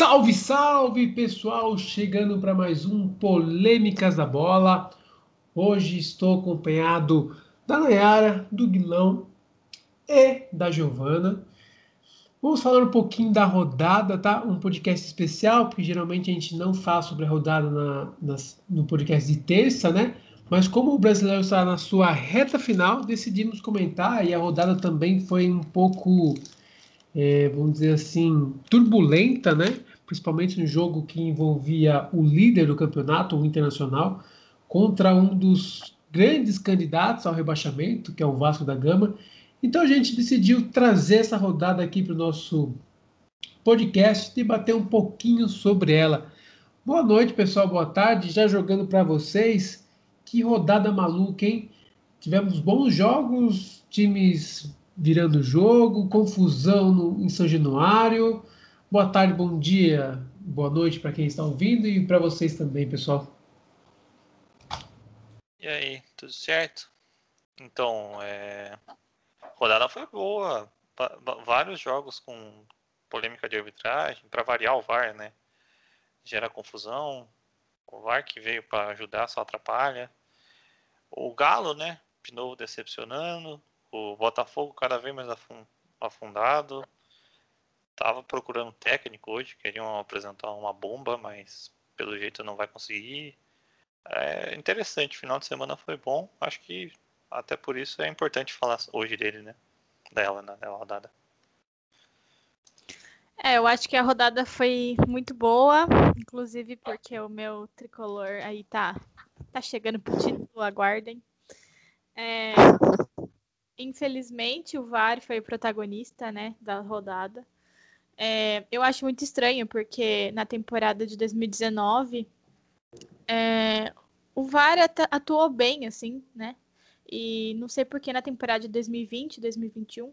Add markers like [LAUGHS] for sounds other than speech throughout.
Salve, salve pessoal! Chegando para mais um Polêmicas da Bola. Hoje estou acompanhado da Nayara, do Guilão e da Giovana. Vamos falar um pouquinho da rodada, tá? Um podcast especial, porque geralmente a gente não fala sobre a rodada na, no podcast de terça, né? Mas como o brasileiro está na sua reta final, decidimos comentar e a rodada também foi um pouco é, vamos dizer assim, turbulenta, né? Principalmente no jogo que envolvia o líder do campeonato, o Internacional, contra um dos grandes candidatos ao rebaixamento, que é o Vasco da Gama. Então a gente decidiu trazer essa rodada aqui para o nosso podcast e debater um pouquinho sobre ela. Boa noite, pessoal, boa tarde. Já jogando para vocês, que rodada maluca, hein? Tivemos bons jogos, times virando jogo, confusão no, em São Januário. Boa tarde, bom dia, boa noite para quem está ouvindo e para vocês também, pessoal. E aí, tudo certo? Então, é... a rodada foi boa. Vários jogos com polêmica de arbitragem, para variar o VAR, né? Gera confusão. O VAR que veio para ajudar só atrapalha. O Galo, né? De novo decepcionando o Botafogo cada vez mais afundado. Tava procurando técnico hoje, queriam apresentar uma bomba, mas pelo jeito não vai conseguir. É interessante, final de semana foi bom. Acho que até por isso é importante falar hoje dele, né? Dela, né? Dela rodada. É, eu acho que a rodada foi muito boa, inclusive porque o meu tricolor aí tá, tá chegando pro título, aguardem. É, Infelizmente, o VAR foi o protagonista, né, da rodada. É, eu acho muito estranho, porque na temporada de 2019, é, o VAR atuou bem, assim, né? E não sei por que na temporada de 2020, 2021,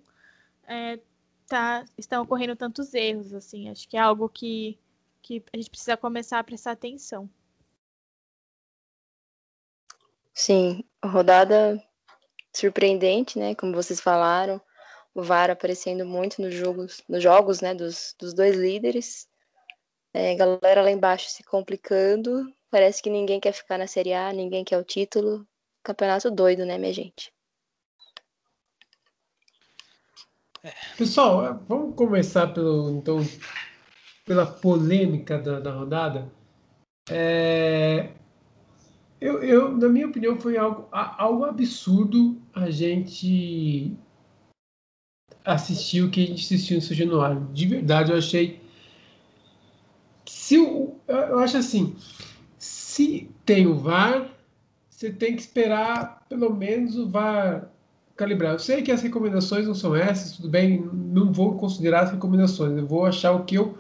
é, tá, estão ocorrendo tantos erros, assim. Acho que é algo que, que a gente precisa começar a prestar atenção. Sim, rodada surpreendente, né? Como vocês falaram, o VAR aparecendo muito nos jogos, nos jogos, né? Dos, dos dois líderes. É, galera lá embaixo se complicando. Parece que ninguém quer ficar na Série A, ninguém quer o título. Campeonato doido, né, minha gente? Pessoal, é, vamos começar pelo então pela polêmica da, da rodada. É, eu, eu, na minha opinião, foi algo, algo absurdo a gente assistir o que a gente assistiu no São Januário. De verdade, eu achei. Se o, eu acho assim, se tem o VAR, você tem que esperar pelo menos o VAR calibrar. Eu sei que as recomendações não são essas, tudo bem, não vou considerar as recomendações, eu vou achar o que eu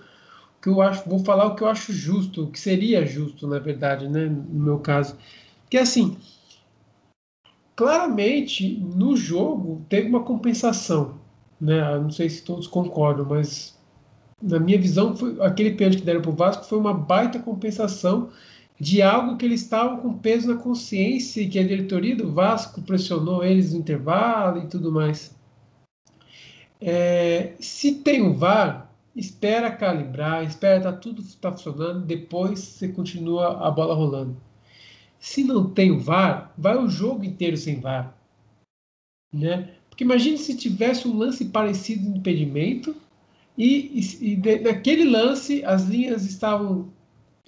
que eu acho, vou falar o que eu acho justo, o que seria justo, na verdade, né, no meu caso. Que assim, claramente no jogo teve uma compensação, né? Não sei se todos concordam, mas na minha visão foi, aquele pênalti que deram para o Vasco foi uma baita compensação de algo que eles estavam com peso na consciência e que a diretoria do Vasco pressionou eles no intervalo e tudo mais. É, se tem o VAR, espera calibrar, espera tá tudo tá funcionando, depois você continua a bola rolando. Se não tem o VAR, vai o jogo inteiro sem VAR, né? Porque imagine se tivesse um lance parecido de impedimento e, e, e de, naquele lance as linhas estavam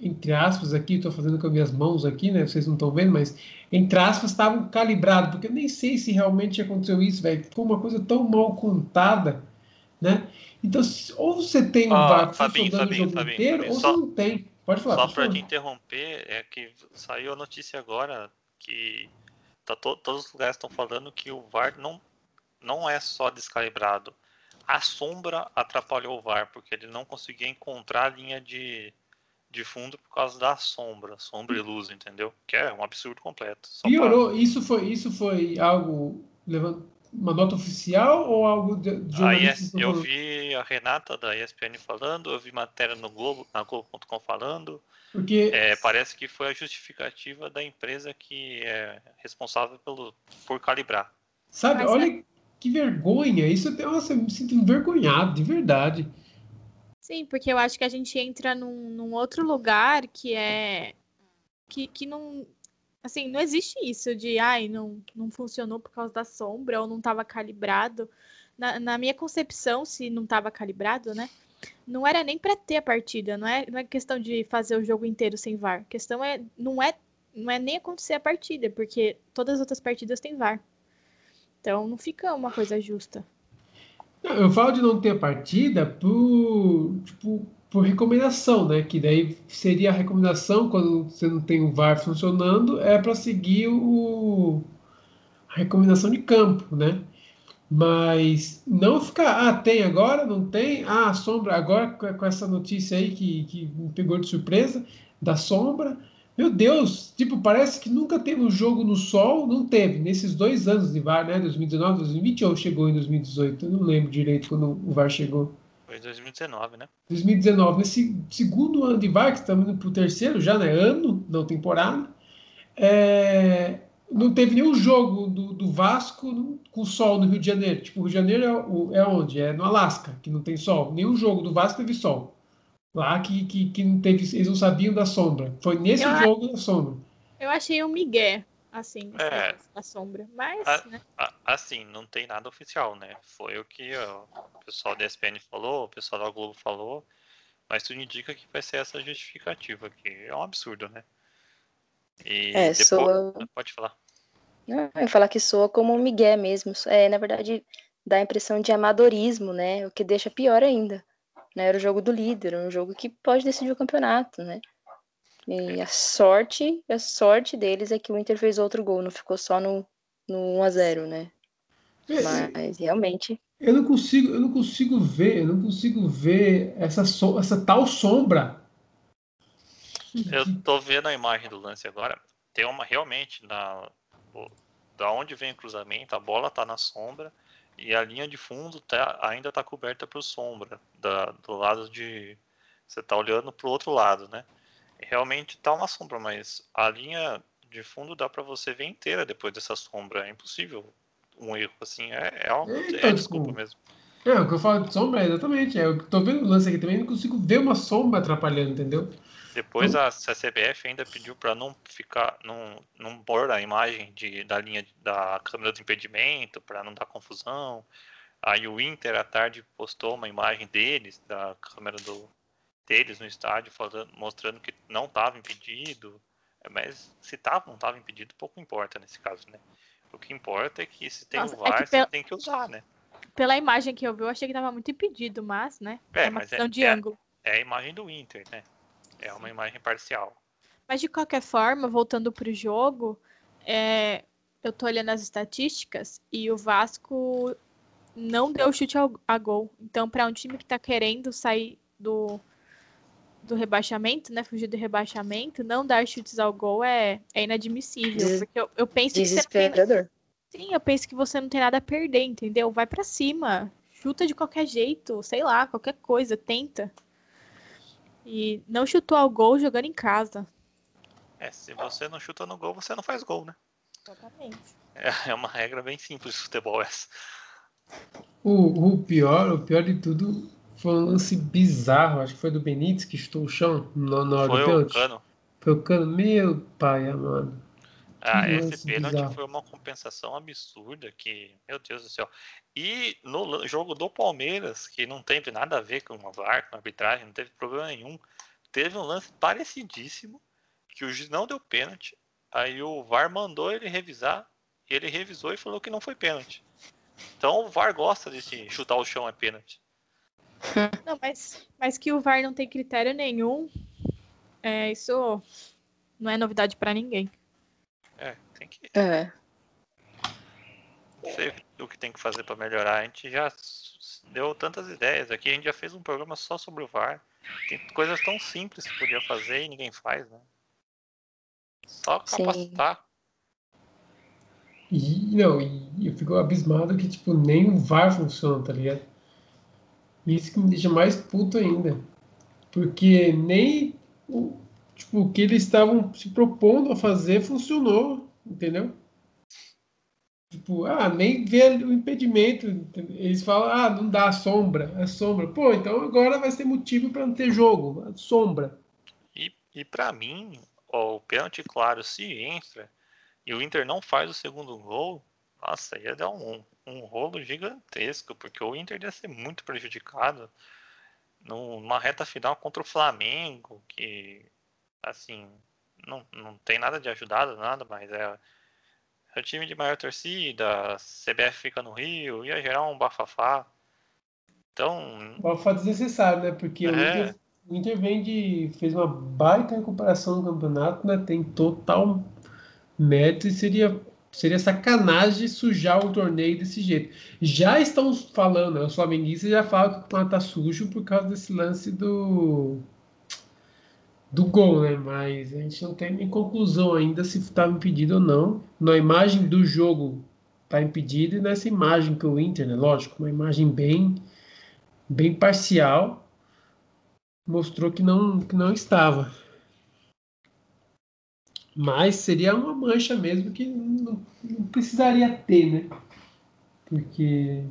entre aspas aqui, estou fazendo com as minhas mãos aqui, né? Vocês não estão vendo, mas entre aspas estavam calibrados, porque eu nem sei se realmente aconteceu isso, velho. Ficou uma coisa tão mal contada, né? Então, ou você tem um ah, VAR Fabinho, Fabinho, o jogo Fabinho, inteiro, Fabinho, ou só, você não tem. Pode falar. Só para te interromper, é que saiu a notícia agora que tá to, todos os lugares estão falando que o VAR não, não é só descalibrado. A sombra atrapalhou o VAR, porque ele não conseguia encontrar a linha de, de fundo por causa da sombra, sombra e luz, entendeu? Que é um absurdo completo. Só Piorou. pra- Isso foi, isso foi algo uma nota oficial ou algo de, de A jornalistas ES, não eu vi a Renata da ESPN falando, eu vi matéria no Globo, na Globo.com falando. Porque É, parece que foi a justificativa da empresa que é responsável pelo, por calibrar. Sabe, Mas olha que vergonha. Isso até nossa, eu me sinto envergonhado, de verdade. Sim, porque eu acho que a gente entra num, num outro lugar que é. Que, que não. Assim, não existe isso de, ai, não, não funcionou por causa da sombra ou não estava calibrado. Na, na minha concepção, se não estava calibrado, né? Não era nem para ter a partida, não é, não é questão de fazer o jogo inteiro sem VAR. A questão é não é não é nem acontecer a partida, porque todas as outras partidas têm VAR. Então não fica uma coisa justa. Não, eu falo de não ter partida por, tipo, por recomendação, né? Que daí seria a recomendação quando você não tem o VAR funcionando, é para seguir o, a recomendação de campo, né? Mas não ficar, ah, tem agora, não tem, ah, sombra, agora com essa notícia aí que, que me pegou de surpresa, da sombra, meu Deus, tipo, parece que nunca teve um jogo no sol, não teve, nesses dois anos de VAR, né? 2019, 2020 ou chegou em 2018? Eu não lembro direito quando o VAR chegou. Foi em 2019, né? 2019. Nesse segundo ano de VAR, que estamos indo para o terceiro já, né? Ano, não temporada. É... Não teve nenhum jogo do, do Vasco com sol no Rio de Janeiro. Tipo, o Rio de Janeiro é, é onde? É no Alasca, que não tem sol. Nenhum jogo do Vasco teve sol lá que, que, que não teve, eles não sabiam da sombra. Foi nesse eu jogo da sombra. Eu achei um migué, assim, é, a sombra. Mas, a, né? a, assim, não tem nada oficial, né? Foi o que ó, o pessoal da ESPN falou, o pessoal da Globo falou, mas tudo indica que vai ser essa justificativa, que é um absurdo, né? E é, depois... soa... Pode falar. Não, eu falar que soa como um migué mesmo. É, na verdade, dá a impressão de amadorismo, né? O que deixa pior ainda. Né? Era o jogo do líder, um jogo que pode decidir o campeonato, né? E a sorte, a sorte deles é que o Inter fez outro gol, não ficou só no, no 1 a 0 né? É, Mas realmente. Eu não consigo, eu não consigo ver, eu não consigo ver essa, so, essa tal sombra. Eu tô vendo a imagem do lance agora. Tem uma realmente na da onde vem o cruzamento, a bola tá na sombra e a linha de fundo tá, ainda está coberta por sombra, da, do lado de. Você está olhando para o outro lado, né? Realmente está uma sombra, mas a linha de fundo dá para você ver inteira depois dessa sombra. É impossível um erro assim. É, é, algo, é, é desculpa mesmo. É, o que eu falo de sombra é exatamente. É, eu tô vendo o lance aqui também, não consigo ver uma sombra atrapalhando, entendeu? Depois a, a CBF ainda pediu para não ficar, não, não pôr a imagem de, da linha da câmera do impedimento, para não dar confusão. Aí o Inter à tarde postou uma imagem deles, da câmera do, deles no estádio, falando, mostrando que não estava impedido. É, mas se estava ou não estava impedido, pouco importa nesse caso, né? O que importa é que se tem Nossa, o VAR, é você tem que usar, né? Pela imagem que eu vi, eu achei que estava muito impedido, mas, né? É, é uma questão é, de é, ângulo. É a imagem do Inter, né? É uma imagem parcial. Mas de qualquer forma, voltando para o jogo, é, eu tô olhando as estatísticas e o Vasco não deu chute ao, a gol. Então, para um time que está querendo sair do, do rebaixamento, né, fugir do rebaixamento, não dar chutes ao gol é, é inadmissível. Des porque eu, eu penso que você tem, Sim, eu penso que você não tem nada a perder, entendeu? Vai para cima, chuta de qualquer jeito, sei lá, qualquer coisa, tenta. E não chutou ao gol jogando em casa. É, se você não chuta no gol, você não faz gol, né? Exatamente. É, é uma regra bem simples de futebol essa. O, o pior, o pior de tudo foi um lance bizarro, acho que foi do Benítez que chutou o chão na, na hora foi do pênalti. Foi o Cano. Foi o Cano, meu pai amado. Ah, esse pênalti bizarro. foi uma compensação absurda que, meu Deus do céu. E no jogo do Palmeiras, que não teve nada a ver com a VAR, com a arbitragem, não teve problema nenhum, teve um lance parecidíssimo que o juiz não deu pênalti. Aí o VAR mandou ele revisar, e ele revisou e falou que não foi pênalti. Então o VAR gosta de chutar o chão é pênalti. [LAUGHS] Não, mas, mas que o VAR não tem critério nenhum, é, isso não é novidade para ninguém. É, tem que. É. Sei o que tem que fazer para melhorar. A gente já deu tantas ideias aqui, a gente já fez um programa só sobre o VAR. Tem coisas tão simples que podia fazer e ninguém faz, né? Só capacitar. E, não, e eu fico abismado que, tipo, nem o VAR funciona, tá ligado? Isso que me deixa mais puto ainda. Porque nem o, tipo, o que eles estavam se propondo a fazer funcionou, entendeu? Tipo, ah, nem vê o impedimento. Eles falam, ah, não dá sombra, é sombra. Pô, então agora vai ser motivo para não ter jogo, sombra. E, e para mim, ó, o pênalti claro, se entra e o Inter não faz o segundo gol, nossa, ia dar um, um rolo gigantesco, porque o Inter ia ser muito prejudicado numa reta final contra o Flamengo, que, assim, não, não tem nada de ajudado, nada, mas é é o time de maior torcida, CBF fica no Rio, ia gerar um bafafá. Então. Bafafá desnecessário, né? Porque é. o, Inter, o Inter vem de. fez uma baita recuperação no campeonato, né? Tem total mérito e seria, seria sacanagem sujar o torneio desse jeito. Já estão falando, né? Os flamenguistas já falam que o campeonato tá sujo por causa desse lance do do gol, né? Mas a gente não tem nem conclusão ainda se estava impedido ou não. Na imagem do jogo está impedido e nessa imagem que o Inter, né? Lógico, uma imagem bem, bem parcial, mostrou que não, que não estava. Mas seria uma mancha mesmo que não, não precisaria ter, né? Porque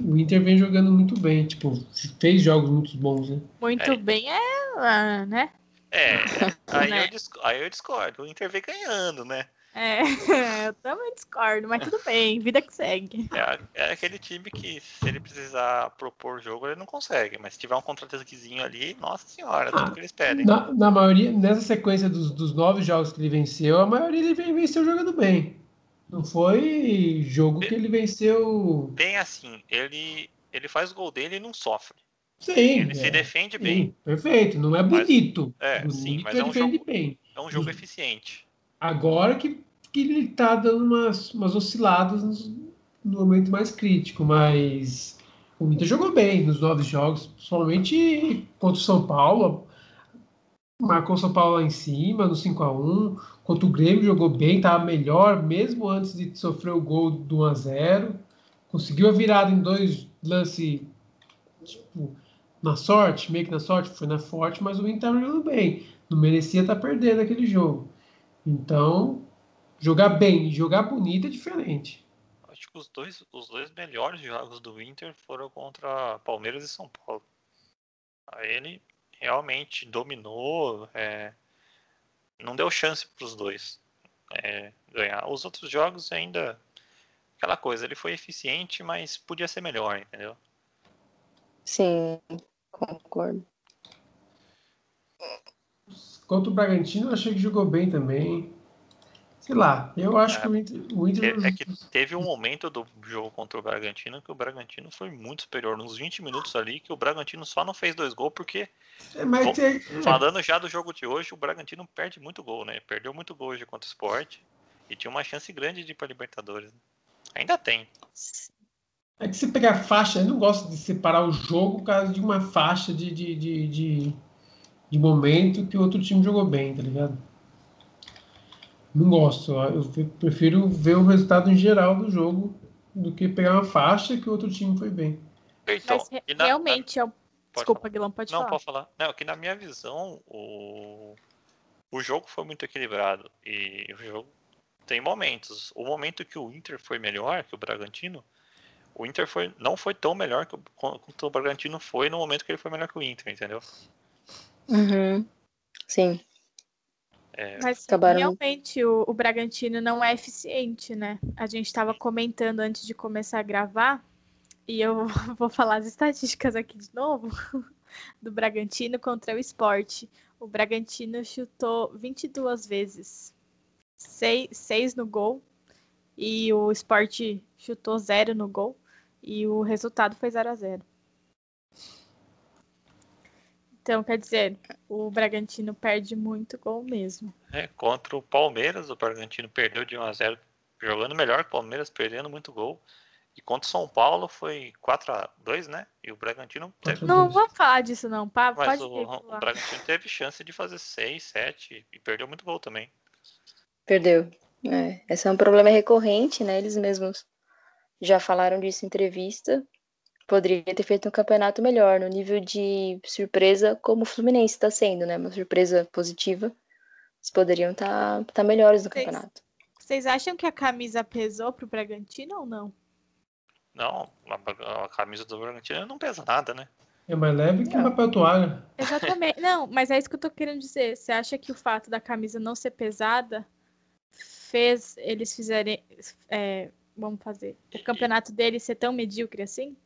o Inter vem jogando muito bem, tipo, fez jogos muito bons, né? Muito é. bem é, né? É, [LAUGHS] aí, né? Eu aí eu discordo. O Inter vem ganhando, né? É, [LAUGHS] eu também discordo, mas tudo bem, vida que segue. É, é, aquele time que, se ele precisar propor jogo, ele não consegue, mas se tiver um contra-ataquezinho ali, nossa senhora, tudo ah, que eles pedem. Na, na, maioria, nessa sequência dos, dos nove jogos que ele venceu, a maioria ele venceu jogando bem. Não foi jogo que ele venceu. Bem assim, ele, ele faz o gol dele e não sofre. Sim. Ele é, se defende sim, bem. Perfeito. Não é bonito. Mas, é, bonito sim, mas é um jogo, bem. É um jogo eficiente. Agora que, que ele tá dando umas, umas osciladas no momento mais crítico, mas o Inter jogou bem nos nove jogos, principalmente contra o São Paulo. Marcou São Paulo lá em cima, no 5 a 1 Contra o Grêmio jogou bem, estava melhor, mesmo antes de sofrer o gol do 1 a 0 Conseguiu a virada em dois lances tipo, na sorte, meio que na sorte, foi na forte, mas o Inter estava jogando bem. Não merecia estar tá perdendo aquele jogo. Então, jogar bem e jogar bonito é diferente. Acho que os dois, os dois melhores jogos do Inter foram contra Palmeiras e São Paulo. Aí ele realmente dominou, é, não deu chance para os dois é, ganhar. Os outros jogos ainda aquela coisa, ele foi eficiente, mas podia ser melhor, entendeu? Sim, concordo. Contra o Bragantino, eu achei que jogou bem também. Sei lá, eu acho é, que o Inter, o Inter. É que teve um momento do jogo contra o Bragantino que o Bragantino foi muito superior. Nos 20 minutos ali, que o Bragantino só não fez dois gols porque. É, mas é... Falando já do jogo de hoje, o Bragantino perde muito gol, né? Perdeu muito gol hoje contra o Sport e tinha uma chance grande de ir para Libertadores. Né? Ainda tem. É que você pegar faixa, eu não gosto de separar o jogo por causa de uma faixa de, de, de, de, de momento que o outro time jogou bem, tá ligado? Não gosto. Eu prefiro ver o resultado em geral do jogo do que pegar uma faixa que o outro time foi bem. Então, Mas, na, realmente, na... eu... Desculpa, Guilherme, pode não, falar. Não, pode falar. Não, que na minha visão, o... o jogo foi muito equilibrado. E o jogo tem momentos. O momento que o Inter foi melhor que o Bragantino, o Inter foi, não foi tão melhor que o, quanto o Bragantino foi no momento que ele foi melhor que o Inter, entendeu? Uhum. Sim. É... Mas Acabaram... realmente o, o, Bragantino não é eficiente, né? A gente estava comentando antes de começar a gravar, e eu [LAUGHS] vou falar as estatísticas aqui de novo, [LAUGHS] do Bragantino contra o esporte. O Bragantino chutou 22 vezes, 6, 6 no gol, e o esporte chutou 0 no gol, e o resultado foi 0 a 0 então, quer dizer, o Bragantino perde muito gol mesmo. É, contra o Palmeiras, o Bragantino perdeu de 1 a 0 jogando melhor que o Palmeiras, perdendo muito gol. E contra o São Paulo foi 4 a 2 né? E o Bragantino teve... Não vou falar disso não, pá, Mas pode o, o Bragantino teve chance de fazer 6, 7 e perdeu muito gol também. Perdeu. É, esse é um problema recorrente, né? Eles mesmos já falaram disso em entrevista poderia ter feito um campeonato melhor, no nível de surpresa, como o Fluminense está sendo, né? Uma surpresa positiva. Eles poderiam estar tá, tá melhores no vocês, campeonato. Vocês acham que a camisa pesou pro Bragantino ou não? Não, a, a camisa do Bragantino não pesa nada, né? É mais leve que um papel toalha. Exatamente. [LAUGHS] não, mas é isso que eu tô querendo dizer. Você acha que o fato da camisa não ser pesada fez eles fizerem. É, vamos fazer. O campeonato deles ser tão medíocre assim?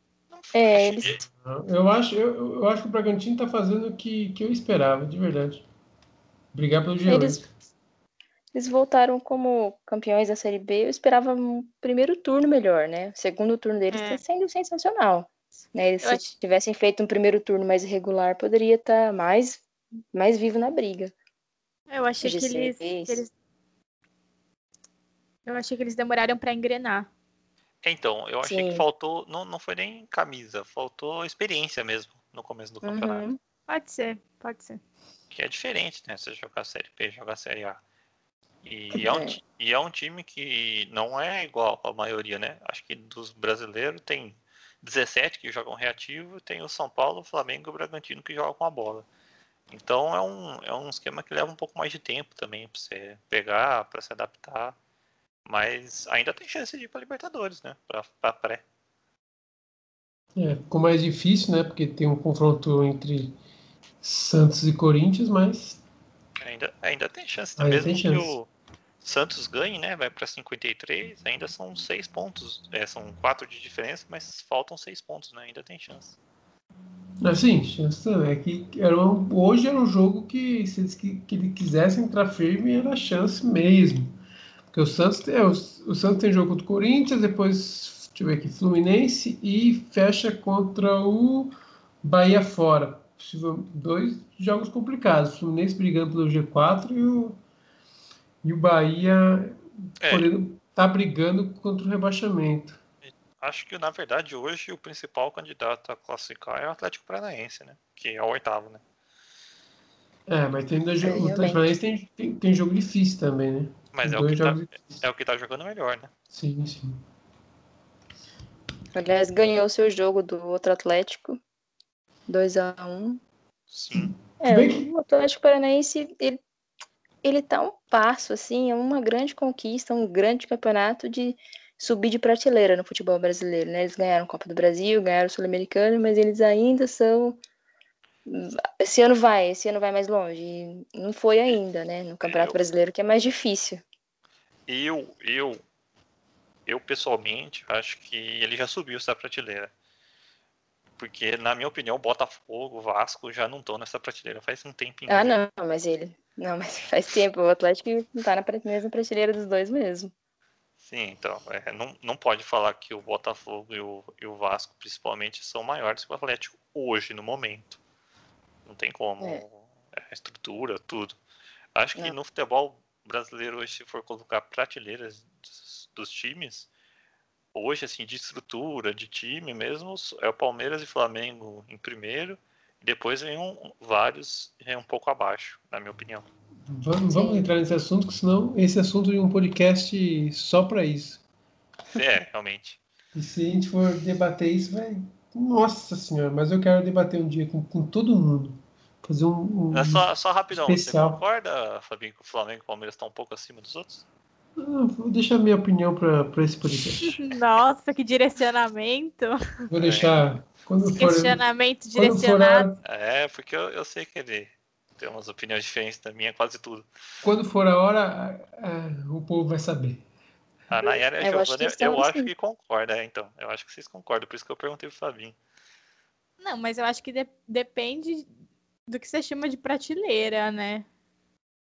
É, eles. Eu acho, eu, eu acho que o Bragantino tá fazendo o que, que eu esperava, de verdade. Brigar pelo G8. Eles, eles voltaram como campeões da Série B. Eu esperava um primeiro turno melhor, né? O segundo turno deles É. tá sendo sensacional. Né? Eles, Eu se acho- tivessem feito um primeiro turno mais irregular, poderia estar mais, mais vivo na briga. Eu achei que G6. eles, que eles- Eu achei que eles demoraram pra engrenar. Então, eu achei que Sim. faltou, não, não foi nem camisa, faltou experiência mesmo no começo do campeonato. Uhum. Pode ser, pode ser. Que é diferente, né? Você jogar Série B, jogar Série A. E é, um, É. e é um time que não é igual a maioria, né? Acho que dos brasileiros tem 17 que jogam reativo, tem o São Paulo, o Flamengo e o Bragantino que jogam com a bola. Então é um, é um esquema que leva um pouco mais de tempo também pra você pegar, pra se adaptar. Mas ainda tem chance de ir pra Libertadores, né? Pra pré. É, ficou mais difícil, né? Porque tem um confronto entre Santos e Corinthians, mas Ainda, ainda tem chance? Ainda mesmo tem que chance. o Santos ganhe, né? Vai pra 53, ainda são seis pontos. É, são quatro de diferença, mas faltam seis pontos, né? Ainda tem chance. assim, chance também. É que era um- hoje era um jogo que se eles que, que ele quisessem entrar firme, era chance mesmo. Porque o Santos tem, o, o Santos tem jogo contra o Corinthians, depois, deixa eu ver aqui, Fluminense e fecha contra o Bahia fora. Dois jogos complicados. O Fluminense brigando pelo G4 e o, e o Bahia É. podendo tá brigando contra o rebaixamento. Acho que, na verdade, hoje o principal candidato a classificar é o Atlético Paranaense, né? Que é o oitavo, né? É, mas tem, É, o Atlético. Paranaense tem, tem, tem jogo difícil também, né? Mas é o, que tá, é o que tá jogando melhor, né? Sim, sim. Aliás, ganhou seu jogo do outro Atlético. 2 a 1 Sim. É, bem o Atlético Paranaense, ele, ele tá um passo, assim, é uma grande conquista, um grande campeonato de subir de prateleira no futebol brasileiro, né? Eles ganharam a Copa do Brasil, ganharam o Sul-Americano, mas eles ainda são... Esse ano vai, esse ano vai mais longe. E não foi ainda, né? No Campeonato Eu- Brasileiro, que é mais difícil. Eu, eu, eu pessoalmente acho que ele já subiu essa prateleira. Porque, na minha opinião, Botafogo, Vasco já não estão nessa prateleira faz um tempinho. Ah, não, mas ele... Não, mas [LAUGHS] faz tempo, o Atlético não tá na mesma prateleira dos dois mesmo. Sim, então, é, não, não pode falar que o Botafogo e o, e o Vasco, principalmente, são maiores que o Atlético hoje, no momento. Não tem como. É. É, estrutura, tudo. Acho que Não. no futebol brasileiro, hoje, se for colocar prateleiras dos, dos times, hoje, assim, de estrutura, de time mesmo, é o Palmeiras e Flamengo em primeiro, e depois vem um, vários é um pouco abaixo, na minha opinião. Vamos, vamos entrar nesse assunto, que senão esse assunto é um podcast só para isso. É, realmente. E se a gente for debater isso, vai. Nossa senhora, mas eu quero debater um dia com, com todo mundo. Fazer um. um... É só, só rapidão, especial. você concorda, Fabinho, que o Flamengo e o Palmeiras estão um pouco acima dos outros? Ah, vou deixar minha opinião para esse podcast. [LAUGHS] Nossa, que direcionamento. Vou deixar. Quando for, Questionamento quando for a direcionado. hora, É, porque eu, eu sei que ele tem umas opiniões diferentes da minha, quase tudo. quando for a hora, ah, o povo vai saber. A Nayara e a Eu acho que eu acho assim. que concorda, é, então. Eu acho que vocês concordam, por isso que eu perguntei pro Fabinho. Não, mas eu acho que de- depende do que você chama de prateleira, né?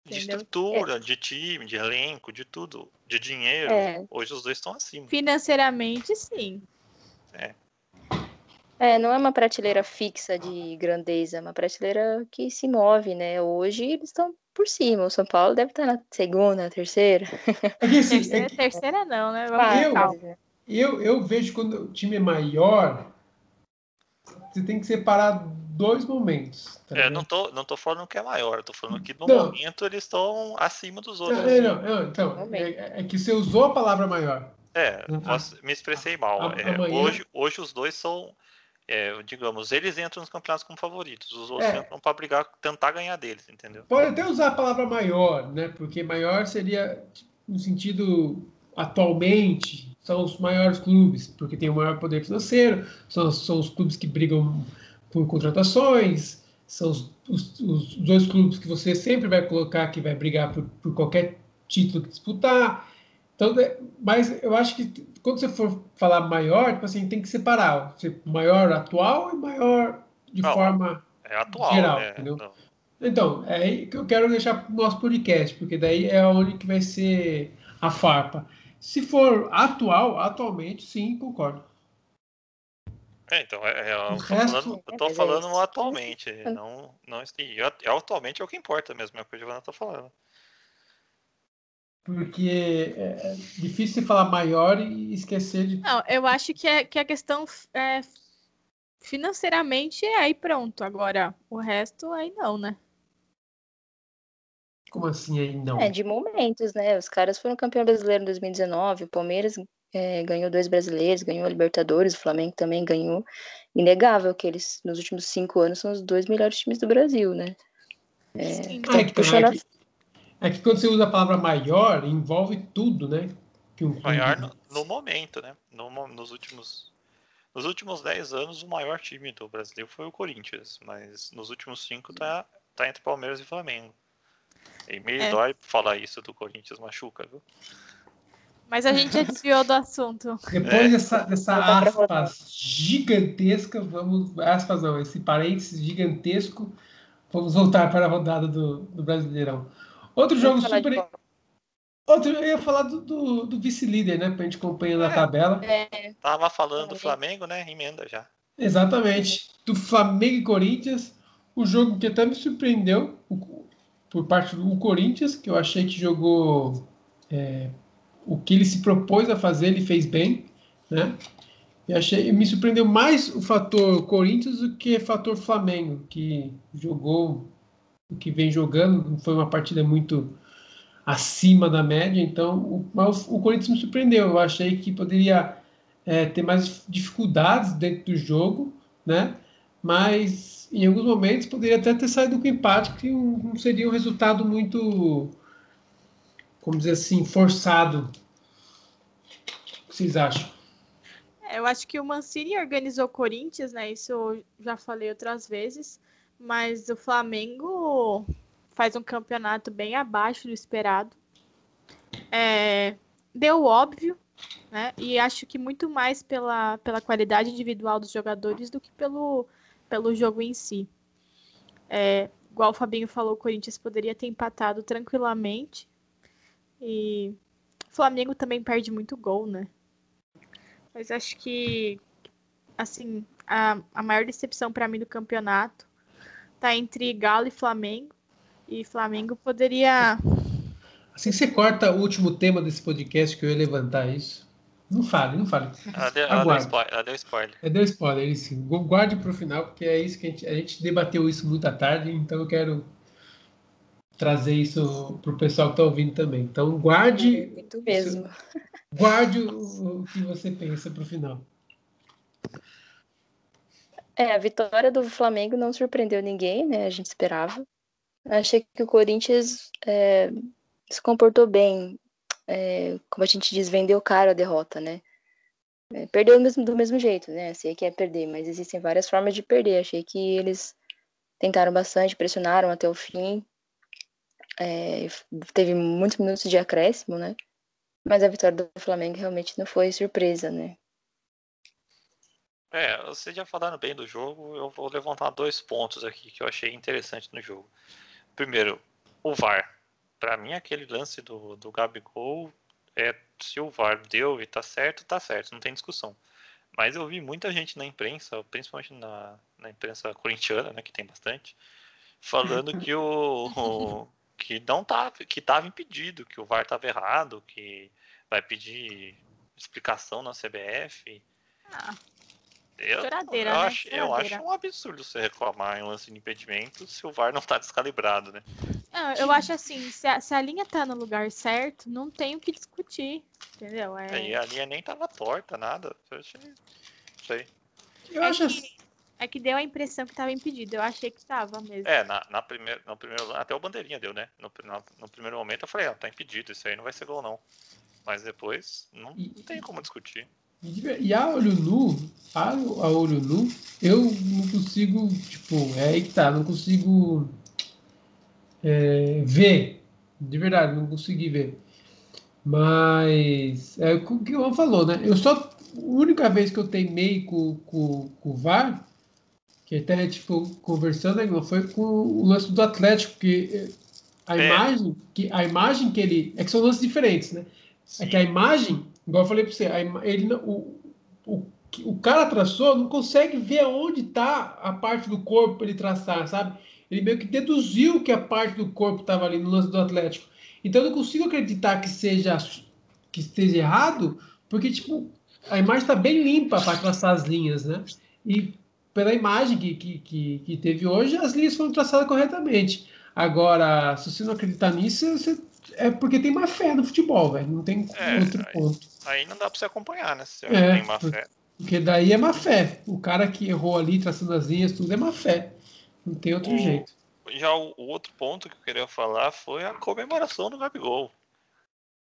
De Entendeu? estrutura, de time, de elenco, de tudo, de dinheiro. É. Hoje os dois estão acima. Financeiramente, sim. É, não é uma prateleira fixa de grandeza, é uma prateleira que se move, né? Hoje eles estão por cima. O São Paulo deve estar na segunda, na terceira. É que assim, é Terceira, que terceira não, né? Vamos eu- eu, eu vejo quando o time é maior, você tem que separar dois momentos. Tá É, não tô, não tô falando que é maior, eu tô falando que no Não. momento eles estão acima dos outros. Não, é, não, não, então, é, é que você usou a palavra maior. É, Ah, posso- me expressei mal. a- É, amanhã- hoje, hoje os dois são, é, digamos, eles entram nos campeonatos como favoritos, os outros É. entram pra brigar, tentar ganhar deles, entendeu? Pode até usar a palavra maior, né? Porque maior seria. no sentido atualmente, são os maiores clubes, porque tem o maior poder financeiro, são, são os clubes que brigam por contratações, são os, os, os, dois clubes que você sempre vai colocar que vai brigar por, por qualquer título que disputar. Então, é, mas eu acho que quando você for falar maior, tipo assim, tem que separar maior atual e maior de Não, forma é atual, geral, né? entendeu? Não. Então, é aí que eu quero deixar para o nosso podcast, porque daí é onde que vai ser a farpa. Se for atual, atualmente, sim, concordo. É, então, é, é, eu, estou falando, eu tô é, falando atualmente, não, não atualmente é o que importa mesmo, é o que o Giovanna está falando. Porque é, é difícil falar maior e esquecer de. Não, eu acho que, é, que a questão é financeiramente é aí pronto. Agora, o resto aí não, né? Como assim aí não? É, de momentos, né? Os caras foram campeão brasileiro em 2019, o Palmeiras é, ganhou dois brasileiros, ganhou a Libertadores, o Flamengo também ganhou. Inegável que eles, nos últimos cinco anos, são os dois melhores times do Brasil, né? É, Sim, é, que, puxando é, que, é que quando você usa a palavra maior, envolve tudo, né? Que um maior no, no, momento, né? No, nos últimos nos últimos 10 anos, o maior time do brasileiro foi o Corinthians, mas nos últimos 5 tá, tá entre Palmeiras e Flamengo. E meio é. dói falar isso do Corinthians machuca, viu? Mas a gente já desviou do assunto. Depois é. dessa, dessa aspas gigantesca, vamos. Aspas não, esse parênteses gigantesco, vamos voltar para a rodada do, do Brasileirão. Outro jogo super. Outro, eu ia falar do, do, do vice-líder, né? Pra gente acompanhar é, a tabela. É. Tava falando do Flamengo, né? Emenda já. Exatamente. Do Flamengo e Corinthians. O jogo que até me surpreendeu, por parte do Corinthians, que eu achei que jogou é, o que ele se propôs a fazer, ele fez bem, né? E achei, me surpreendeu mais o fator Corinthians do que o fator Flamengo, que jogou o que vem jogando, foi uma partida muito acima da média, então o, o Corinthians me surpreendeu. Eu achei que poderia é, ter mais dificuldades dentro do jogo, né? Mas em alguns momentos poderia até ter saído com empate, que não seria um resultado muito, como dizer assim, forçado. O que vocês acham? É, eu acho que o Mancini organizou o Corinthians, né? Isso eu já falei outras vezes, mas o Flamengo faz um campeonato bem abaixo do esperado. É, deu óbvio, né? E acho que muito mais pela, pela qualidade individual dos jogadores do que pelo pelo jogo em si. É, igual o Fabinho falou, o Corinthians poderia ter empatado tranquilamente. E o Flamengo também perde muito gol, né? Mas acho que, assim, a, a maior decepção para mim do campeonato tá entre Galo e Flamengo. E Flamengo poderia. Assim você corta o último tema desse podcast que eu ia levantar isso. Não fale, não fale. Ela deu, ela deu spoiler. Ela deu spoiler. Ela deu spoiler, isso. Guarde para o final, porque é isso que a gente, a gente debateu isso muito à tarde, então eu quero trazer isso para o pessoal que está ouvindo também. Então guarde. É, muito mesmo. Guarde o, o que você pensa para o final. É, a vitória do Flamengo não surpreendeu ninguém, né? A gente esperava. Achei que o Corinthians é, se comportou bem é, como a gente diz, vendeu caro a derrota, né? É, perdeu do mesmo, do mesmo jeito, né? Sei que é perder, mas existem várias formas de perder. Achei que eles tentaram bastante, pressionaram até o fim. É, teve muitos minutos de acréscimo, né? Mas a vitória do Flamengo realmente não foi surpresa, né? É, vocês já falaram bem do jogo, eu vou levantar dois pontos aqui que eu achei interessante no jogo. Primeiro, o VAR para mim, aquele lance do, do Gabigol, é, se o VAR deu e tá certo, tá certo, não tem discussão. Mas eu vi muita gente na imprensa, principalmente na, na imprensa corintiana, né, que tem bastante, falando que o, o que não tá, que tava impedido, que o VAR tava errado, que vai pedir explicação na CBF. Ah, eu, eu, né? acho, eu acho um absurdo você reclamar em lance de impedimento se o VAR não tá descalibrado, né? Não, eu acho assim, se a, se a, linha tá no lugar certo, não tem o que discutir, entendeu? É... E a linha nem tava torta, nada. Eu achei... Sei. Eu é acho que. É que deu a impressão que tava impedido. Eu achei que tava mesmo. É, na, na primeira, no primeiro, até o bandeirinha deu, né? No, no, no primeiro momento eu falei, ó, tá impedido, isso aí não vai ser gol não. Mas depois não, não tem como discutir. E a olho nu, a, a olho nu, eu não consigo, tipo, é aí que tá, não consigo é, ver. De verdade, não consegui ver. Mas é o que o Juan falou, né? Eu só. A única vez que eu teimei com, com, com o VAR, que até tipo, conversando, né, foi com o lance do Atlético, porque a É. imagem, que, a imagem que ele. É que são lances diferentes, né? É que a imagem, igual eu falei pra você, ele, o, o, o cara traçou não consegue ver onde tá a parte do corpo pra ele traçar, sabe? Ele meio que deduziu que a parte do corpo estava ali no lance do Atlético. Então eu não consigo acreditar que seja que esteja errado, porque tipo a imagem está bem limpa para traçar as linhas, né? E pela imagem que, que, que, teve hoje, as linhas foram traçadas corretamente. Agora, se você não acreditar nisso, você- é porque tem má fé no futebol, velho. Não tem É, outro aí- ponto. Aí não dá pra você acompanhar, né? Se É, tem má fé. Porque daí é má fé. O cara que errou ali, traçando as linhas, tudo é má fé. Não tem outro O- jeito. Já o, o outro ponto que eu queria falar foi a comemoração do Gabigol.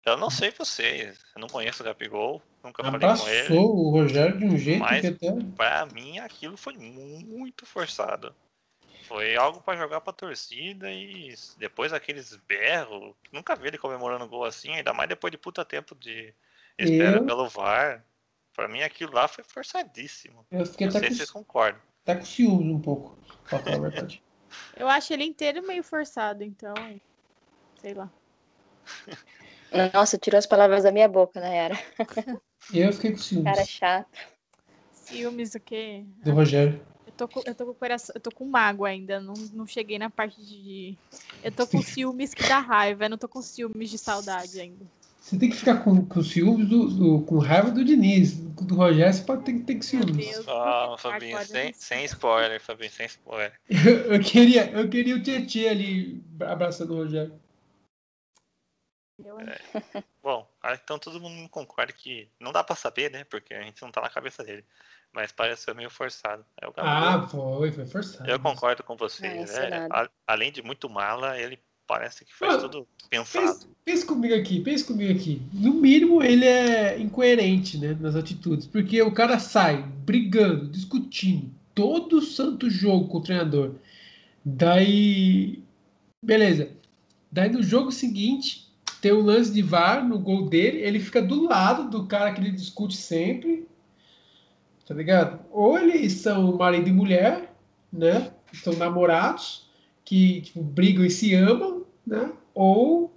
Eu não sei vocês, eu não conheço o Gabigol, nunca falei com ele. Abraçou o Rogério de um jeito Mas- que até. Pra mim aquilo foi muito forçado. Foi algo pra jogar pra torcida e depois aqueles berros. Nunca vi ele comemorando gol assim, ainda mais depois de puta tempo de espera Eu- pelo VAR. Pra mim aquilo lá foi forçadíssimo. Eu fiquei Não até sei com, se vocês concordam. até com ciúmes um pouco, pra falar a verdade. [LAUGHS] Eu acho ele inteiro meio forçado, então. Sei lá. [LAUGHS] Nossa, tirou as palavras da minha boca, Nayara. E [LAUGHS] eu fiquei com ciúmes Cara chato. Ciúmes o quê? do Rogério. Eu tô com, eu tô com o coração. Eu tô com mágoa ainda. Não, não cheguei na parte de. Eu tô com ciúmes que dá raiva. Eu não tô com ciúmes de saudade ainda. Você tem que ficar com, com ciúmes do, do- com raiva do Diniz. Do, do Rogério você pode ter, ter que ciúmes. Deus. Ah, Fabinho, sem, sem spoiler, Fabinho, sem spoiler. [LAUGHS] Eu, eu queria, eu queria o Tietchan ali abraçando o Rogério. Hein? Bom, ah, então todo mundo concorda que não dá pra saber, né? Porque a gente não tá na cabeça dele. Mas pareceu meio forçado. É. Ah, foi, foi forçado. Eu concordo com Ah, você. isso né? além de muito mala, ele parece que faz Ah, tudo pensado. Pensa, pensa comigo aqui, pensa comigo aqui. No mínimo, ele é incoerente, né, nas atitudes. Porque o cara sai brigando, discutindo, todo santo jogo com o treinador. Daí. Beleza. Daí no jogo seguinte, tem um lance de VAR no gol dele, ele fica do lado do cara que ele discute sempre. Tá ligado? Ou eles são marido e mulher, né? São namorados, que tipo, brigam e se amam, né? Ou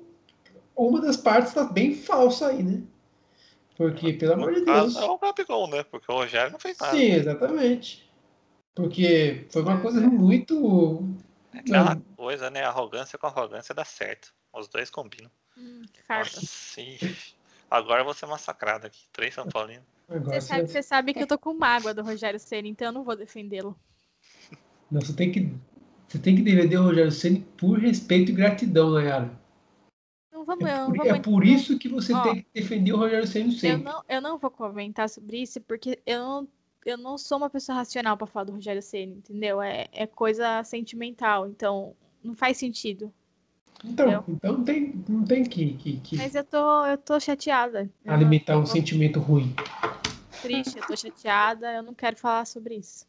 uma das partes tá bem falsa aí, né? Porque, pelo amor de Deus. é o Gabigol, né? Porque o Rogério não fez nada. Sim, exatamente. Porque foi uma coisa muito. É aquela coisa, né? Arrogância com arrogância dá certo. Os dois combinam. Hum. Nossa, ih. Agora eu vou ser massacrado aqui. Três São Paulinos. Agora Você sabe, você, você sabe que eu tô com mágoa do Rogério Ceni, então eu não vou defendê-lo. não, você tem que. Você tem que defender o Rogério Ceni por respeito e gratidão, Nayara. Não vamos, eu É não por, vamos é por isso que você Ó, tem que defender o Rogério Ceni Eu sempre. não, eu não vou comentar sobre isso porque eu não, eu não sou uma pessoa racional pra falar do Rogério Ceni, entendeu? É, é coisa sentimental, então não faz sentido. Então, eu- então não tem, não tem que, que, que Mas eu tô, eu tô chateada. Eu alimentar não- um eu sentimento ruim. Triste, eu tô chateada, eu não quero falar sobre isso.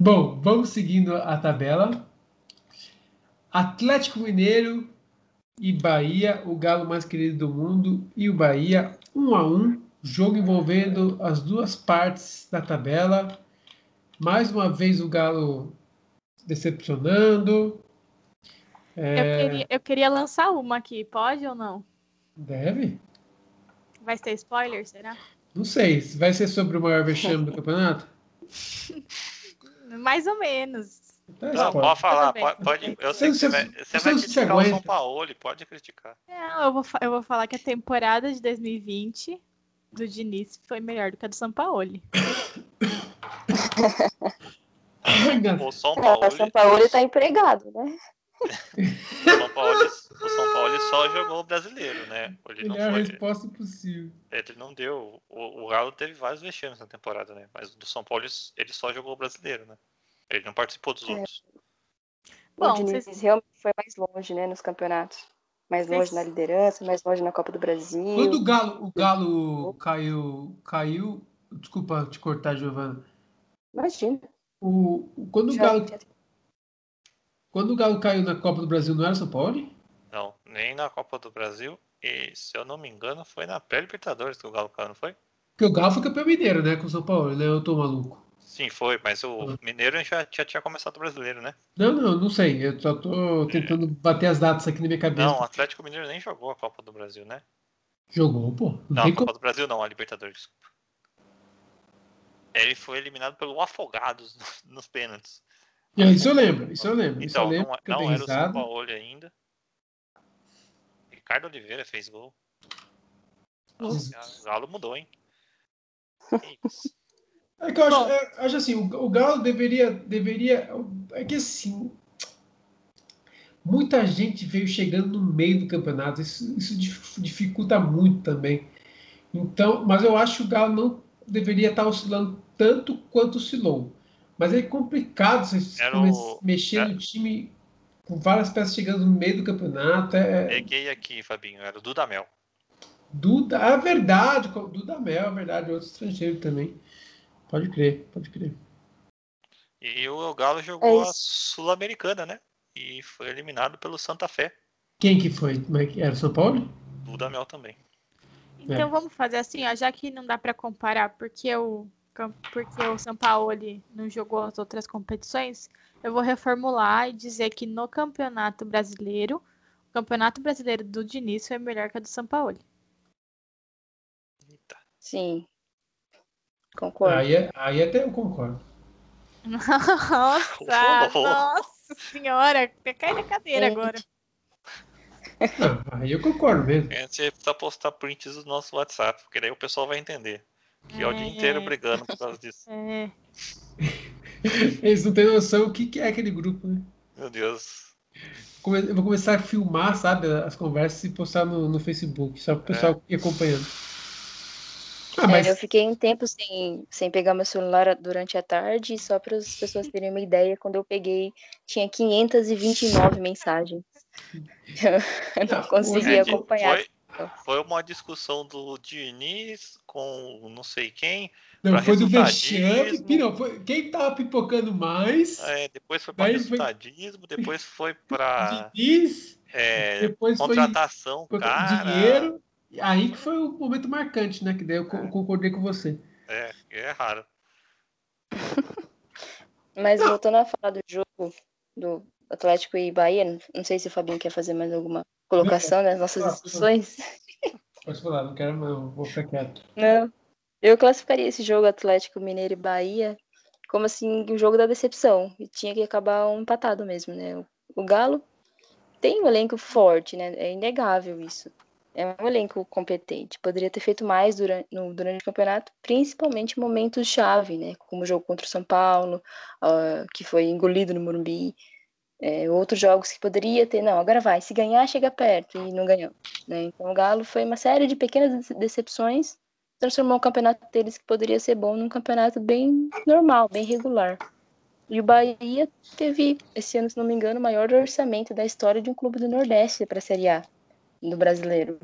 Bom, vamos seguindo a tabela. Atlético Mineiro e Bahia, o galo mais querido do mundo, e o Bahia, um a um, jogo envolvendo as duas partes da tabela. Mais uma vez o galo decepcionando. Eu, É, queria, eu queria lançar uma aqui, pode ou não? deve? Vai ter spoiler, será? Não sei. Vai ser sobre o maior vexame do campeonato? [LAUGHS] Mais ou menos. Então é Não, spoiler. pode falar. Pode, pode- eu sei que Você- você vai, você você vai criticar o. São Paulo, pode criticar. Não, eu vou, eu vou falar que a temporada de 2020 do Diniz foi melhor do que a do. [COUGHS] O São É, Paulo. o São Paulo tá empregado, né? O, [LAUGHS] São Paulo, o São Paulo só jogou o brasileiro, né? Ele Melhor foi, resposta possível. Ele não deu. O, o Galo teve vários vexames na temporada, né? Mas do São Paulo ele só jogou o brasileiro, né? Ele não participou dos é. outros. Bom, o Diniz vocês... realmente foi mais longe, né, nos campeonatos. Mais longe vocês... na liderança, mais longe na Copa do Brasil. Quando o Galo, o Galo caiu, caiu. Desculpa te cortar, Giovana. Imagina. O, quando o Galo. Quando o Galo caiu na Copa do Brasil, não era São Paulo? Não, nem na Copa do Brasil. E se eu não me engano, foi na pré-Libertadores que o Galo caiu, não foi? Porque o Galo foi campeão mineiro, né? Com o São Paulo, né? Eu tô maluco. Sim, foi, mas o ah. Mineiro já, já tinha começado o brasileiro, né? Não, não, não sei. Eu só tô tentando bater as datas aqui na minha cabeça. Não, o Atlético Mineiro nem jogou a Copa do Brasil, né? Jogou, pô. Não, não a Copa como... do Brasil não, a Libertadores, desculpa. Ele foi eliminado pelo Afogados [LAUGHS] nos pênaltis. Isso eu lembro, isso eu lembro. Então, eu lembro, não, não era o São Paulo ainda. Ricardo Oliveira fez gol. Nossa, o Galo mudou, hein? É que eu acho, é, acho assim, o, o, Galo deveria, deveria. É que assim. Muita gente veio chegando no meio do campeonato. Isso, isso dificulta muito também. Então, mas eu acho que o Galo não deveria estar oscilando tanto quanto oscilou. Mas é complicado você o... mexer é... no time com várias peças chegando no meio do campeonato. É... Peguei aqui, Fabinho, era o Dudamel. Duda, é verdade, Dudamel, é verdade, outro estrangeiro também. Pode crer, pode crer. E o Galo jogou é a Sul-Americana, né? E foi eliminado pelo Santa Fé. Quem que foi? É era o São Paulo? Dudamel também. Então é. vamos fazer assim, ó, já que não dá para comparar, porque o porque o São Paulo não jogou as outras competições, eu vou reformular e dizer que no Campeonato Brasileiro, o Campeonato Brasileiro do Diniz foi melhor que a do São Paulo. Sim. Concordo. Aí, é, aí até eu concordo. [LAUGHS] Nossa, [LAUGHS] nossa senhora, cai na cadeira agora. Não, aí eu concordo mesmo. É, você precisa postar prints do nosso WhatsApp, porque daí o pessoal vai entender. Que é, é o dia inteiro brigando por causa disso. [LAUGHS] É. [LAUGHS] Eles não têm noção o que é aquele grupo, né? Meu Deus. Eu vou começar a filmar, sabe, as conversas e postar no, no Facebook, só para o pessoal é. ir acompanhando. Ah, mas... eu fiquei um tempo sem, sem pegar meu celular durante a tarde, só para as pessoas terem uma ideia, quando eu peguei, tinha 529 mensagens. [LAUGHS] Eu não conseguia acompanhar. Foi, foi uma discussão do Diniz com não sei quem. Não, foi do vexame. Não, foi, quem tava pipocando mais. É, depois foi para resultadismo, foi... depois foi para. Diniz. É, depois contratação, foi cara. Dinheiro. Aí que foi o momento marcante, né? Que daí eu é. concordei com você. É, é raro. [LAUGHS] Mas voltando a falar do jogo do Atlético e Bahia, não sei se o Fabinho quer fazer mais alguma colocação nas nossas discussões. [LAUGHS] Pode falar, não quero, eu vou ficar quieto. Não. Eu classificaria esse jogo Atlético Mineiro e Bahia como assim o um jogo da decepção. E tinha que acabar um empatado mesmo, né? O Galo tem um elenco forte, né? É inegável isso é um elenco competente. Poderia ter feito mais durante, no, durante o campeonato, principalmente momentos chave, né? Como o jogo contra o São Paulo, uh, que foi engolido no Morumbi. É, outros jogos que poderia ter, não, agora vai, se ganhar, chega perto, e não ganhou. Né? Então o Galo foi uma série de pequenas decepções, transformou o campeonato deles que poderia ser bom num campeonato bem normal, bem regular. E o Bahia teve, esse ano, se não me engano, o maior orçamento da história de um clube do Nordeste para a Série A do brasileiro.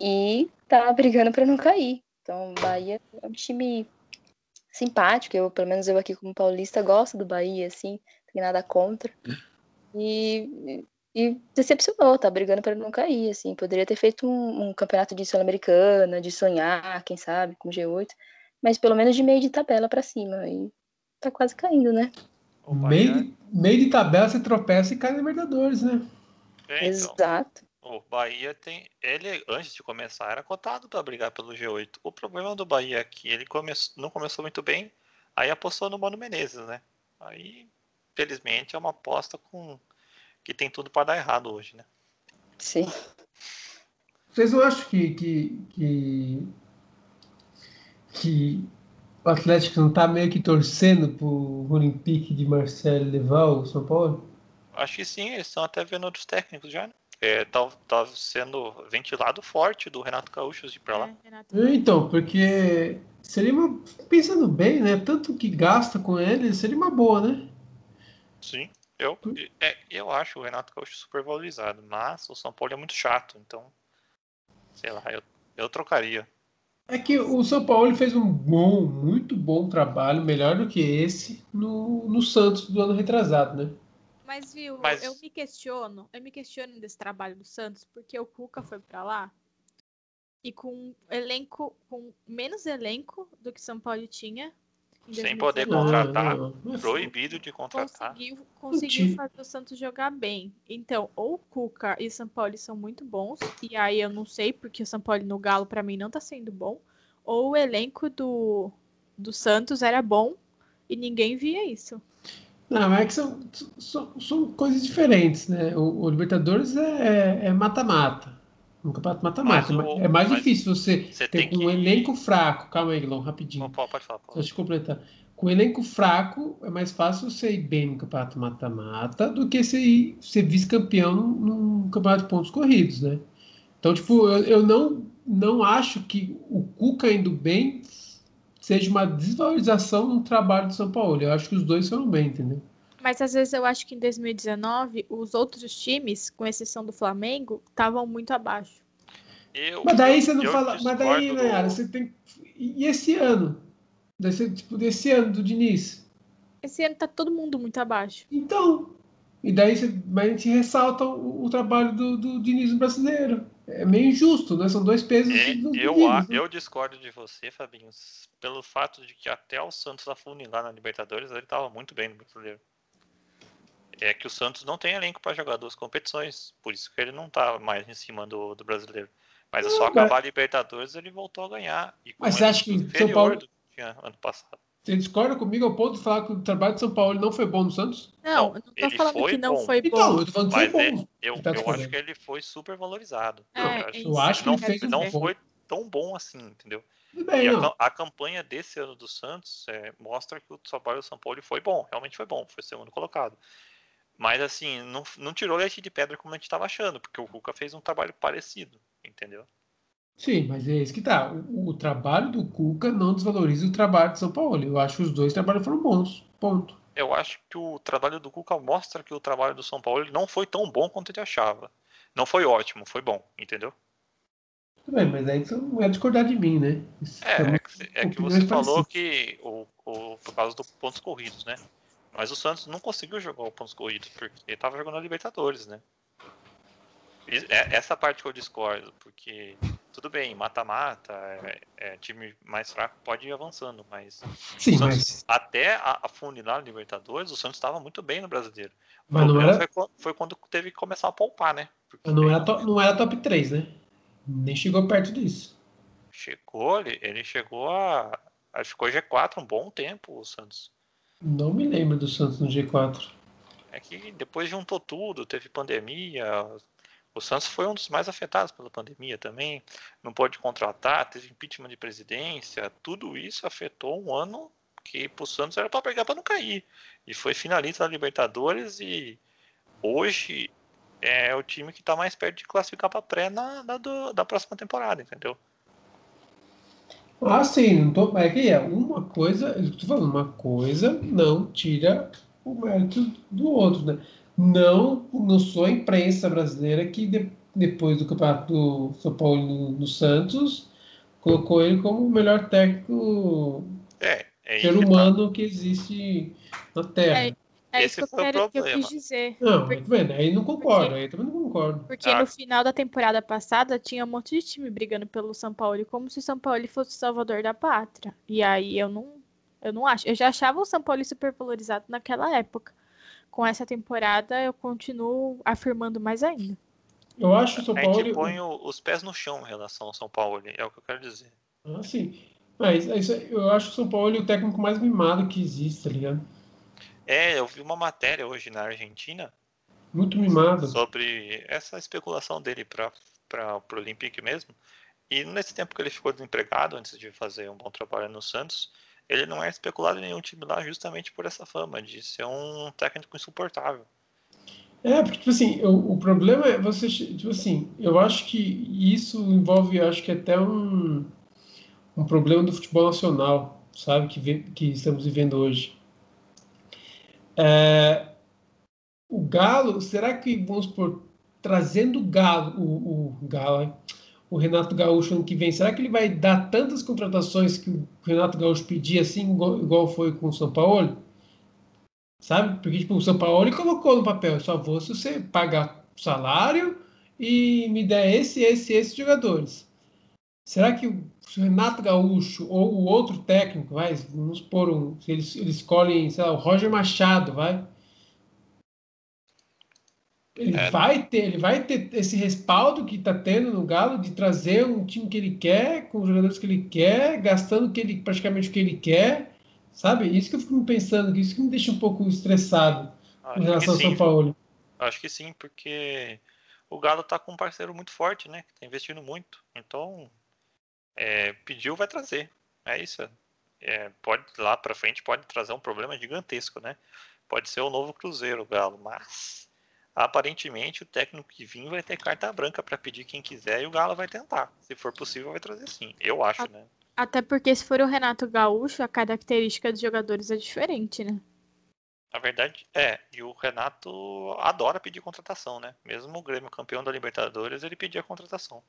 E tá brigando para não cair. Então, o Bahia é um time simpático. Eu, pelo menos eu aqui como paulista, gosto do Bahia, assim, não tem nada contra. E, e decepcionou, tá brigando para não cair, assim. Poderia ter feito um, um campeonato de Sul-Americana, de sonhar, quem sabe, com G8, mas pelo menos de meio de tabela para cima. E tá quase caindo, né? Meio, meio de tabela você tropeça e cai na Libertadores, né? É, então. Exato. O Bahia tem. Ele, antes de começar, era cotado para brigar pelo G8. O problema do Bahia é que ele come... não começou muito bem, aí apostou no Mano Menezes, né? Aí, felizmente, é uma aposta com que tem tudo para dar errado hoje, né? Sim. Vocês não acham que, que, que, que o Atlético não está meio que torcendo pro Olympique de Marcelo levar o São Paulo? Acho que sim, eles estão até vendo outros técnicos já, né? É, tá, tá sendo ventilado forte do Renato Gaúcho de ir pra lá. É, Renato. Então, porque seria uma. Pensando bem, né? Tanto que gasta com ele, seria uma boa, né? Sim. Eu, é, eu acho o Renato Gaúcho super valorizado, mas o São Paulo é muito chato, então. Sei lá, eu, eu trocaria. É que o São Paulo fez um bom, muito bom trabalho, melhor do que esse, no, no Santos do ano retrasado, né? Mas viu, Mas- eu me questiono, eu me questiono desse trabalho do Santos, porque o Cuca foi pra lá e com um elenco, com menos elenco do que São Paulo tinha. Em Sem poder 2019, contratar, Não, não, não é Proibido de contratar. Conseguiu, conseguiu fazer o Santos jogar bem. Então, ou o Cuca e o São Paulo são muito bons, e aí eu não sei, porque o São Paulo no Galo pra mim não tá sendo bom, ou o elenco do, do Santos era bom e ninguém via isso. Não, mas é que são, são, são coisas diferentes, né? O, o Libertadores é é mata-mata. Um campeonato mata-mata. O- É mais mas difícil você Você ter com um que. elenco fraco. Calma aí, Guilherme, rapidinho. Pode, pode falar, pode. deixa eu completar. Com um elenco fraco, é mais fácil você ir bem no campeonato mata-mata do que você ir ser vice-campeão num, num campeonato de pontos corridos, né? Então, tipo, eu, eu não, não acho que o Cuca indo bem seja uma desvalorização no trabalho do São Paulo. Eu acho que os dois foram bem, entendeu? Mas às vezes eu acho que em 2019 os outros times, com exceção do Flamengo, estavam muito abaixo. Eu, Mas daí eu- você não eu fala. Mas daí, Nayara, do- você tem. E esse ano? Desse, tipo, desse ano do Diniz? Esse ano tá todo mundo muito abaixo. Então. E daí você, mas a gente ressalta o, o trabalho do, do Diniz no brasileiro. É meio injusto, né? São dois pesos É, dos eu, medidas, a- né? eu discordo de você, Fabinho, pelo fato de que até o Santos afunilar na Libertadores, ele estava muito bem no brasileiro. É que o Santos não tem elenco para jogar duas competições, por isso que ele não tá mais em cima do, do brasileiro. Mas é Não, só mas- acabar a Libertadores ele voltou a ganhar. E com Mas você acha que o São Paulo- do que tinha ano passado. Você discorda comigo ao ponto de falar que o trabalho de São Paulo não foi bom no Santos? Não, Não, eu não tô ele falando que não bom. foi Então, bom. eu tô falando que Mas foi é- bom. eu, Ele tá eu acho que ele foi super valorizado. É, eu é acho, Eu acho que não, ele fez não bom. foi tão bom assim, entendeu? Bem, E a, não. a campanha desse ano do Santos é, mostra que o trabalho do São Paulo foi bom, realmente foi bom, foi segundo colocado. Mas assim, não, não tirou leite de pedra como a gente estava achando, porque o Cuca fez um trabalho parecido, entendeu? Sim, mas é isso que tá. O, o trabalho do Cuca não desvaloriza o trabalho de São Paulo. Eu acho que os dois trabalhos foram bons. Ponto. Eu acho que o trabalho do Cuca mostra que o trabalho do São Paulo não foi tão bom quanto ele achava. Não foi ótimo, foi bom, entendeu? Tudo bem, mas aí você não é discordar de mim, né? Isso É, é que, é que você falou que o, o, por causa dos pontos corridos, né? Mas o Santos não conseguiu jogar o pontos corridos, porque ele tava jogando a Libertadores, né? É- Essa parte que eu discordo, porque tudo bem, mata-mata, é, é, time mais fraco pode ir avançando, mas Sim, Santos, mas, até a, a funilar a Libertadores, o Santos estava muito bem no brasileiro. Mas não era, foi, foi quando teve que começar a poupar, né? Porque não, era top, não era top 3, né? Nem chegou perto disso. chegou, ele, ele chegou a. a- Ficou G4 um bom tempo, o Santos. Não me lembro do Santos no G4. É que depois juntou tudo, teve pandemia. O Santos foi um dos mais afetados pela pandemia também. Não pôde contratar, teve impeachment de presidência. Tudo isso afetou um ano que pro Santos era para pegar para não cair. E foi finalista da Libertadores e hoje é o time que está mais perto de classificar para pré na, na do- da próxima temporada, entendeu? Ah, sim, não tô, é que é uma coisa, eu tô falando, uma coisa não tira o mérito do outro, né? Não, não sou a imprensa brasileira que de- depois do campeonato do São Paulo no, no Santos colocou ele como o melhor técnico É, é ser humano que existe na Terra. É, É Esse isso que eu, foi o quero, que eu quis dizer. Não, Por- mas tá vendo? Aí não concordo, aí também não concordo. Porque Ah. no final da temporada passada tinha um monte de time brigando pelo São Paulo, como se o São Paulo fosse o salvador da pátria. E aí eu não, eu não acho. Eu já achava o São Paulo super valorizado naquela época. Com essa temporada eu continuo afirmando mais ainda. Eu acho o São A Paulo. gente põe os pés no chão em relação ao São Paulo, é o que eu quero dizer. Ah, sim. Mas isso, eu acho o São Paulo o técnico mais mimado que existe, tá ligado? É, eu vi uma matéria hoje na Argentina Muito mimado. sobre essa especulação dele para o Olympique mesmo. E nesse tempo que ele ficou desempregado, antes de fazer um bom trabalho no Santos, ele não é especulado em nenhum time lá justamente por essa fama de ser um técnico insuportável. É, porque, tipo assim, o, o problema é você, tipo assim, eu acho que isso envolve, acho que até um, um problema do futebol nacional, sabe, que, que estamos vivendo hoje. É, o Galo, será que, vamos por trazendo o Galo, o, o Galo, o Renato Gaúcho ano que vem, será que ele vai dar tantas contratações que o Renato Gaúcho pedia, assim, igual, igual foi com o São Paulo? Sabe? Porque tipo, o São Paulo colocou no papel, só vou se você pagar salário e me der esse, esse, esses jogadores. Será que o Renato Gaúcho ou o outro técnico, vai, vamos pôr um, se eles, eles escolhem, sei lá, o Roger Machado, vai, ele é. vai ter, ele vai ter esse respaldo que está tendo no Galo de trazer um time que ele quer, com os jogadores que ele quer, gastando que ele, praticamente o que ele quer, sabe? Isso que eu fico pensando, isso que me deixa um pouco estressado Acho em relação ao São Paulo. Acho que sim, porque o Galo está com um parceiro muito forte, né? Que tá investindo muito. Então, é, pediu, vai trazer. É isso. É, pode lá para frente pode trazer um problema gigantesco, né? Pode ser o novo Cruzeiro, o Galo, mas aparentemente o técnico que vir vai ter carta branca para pedir quem quiser e o Galo vai tentar. Se for possível, vai trazer sim. Eu acho, né? Até porque se for o Renato Gaúcho, a característica dos jogadores é diferente, né? Na verdade, é. E o Renato adora pedir contratação, né? Mesmo o Grêmio campeão da Libertadores, ele pedia contratação.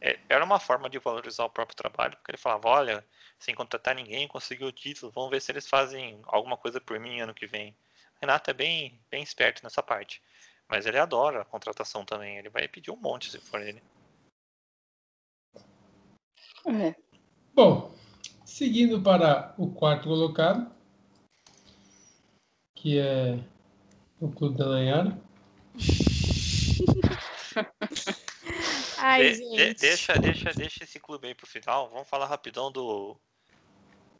É, era uma forma de valorizar o próprio trabalho, porque ele falava, olha, sem contratar ninguém, conseguiu o título, vamos ver se eles fazem alguma coisa por mim ano que vem. O Renato é bem, bem esperto nessa parte. Mas ele adora a contratação também. Ele vai pedir um monte se for ele. É. Bom, seguindo para o quarto colocado, que é o Clube da Nayara. [LAUGHS] Ai, de, gente. De, deixa, deixa, deixa esse clube aí pro final. Vamos falar rapidão do,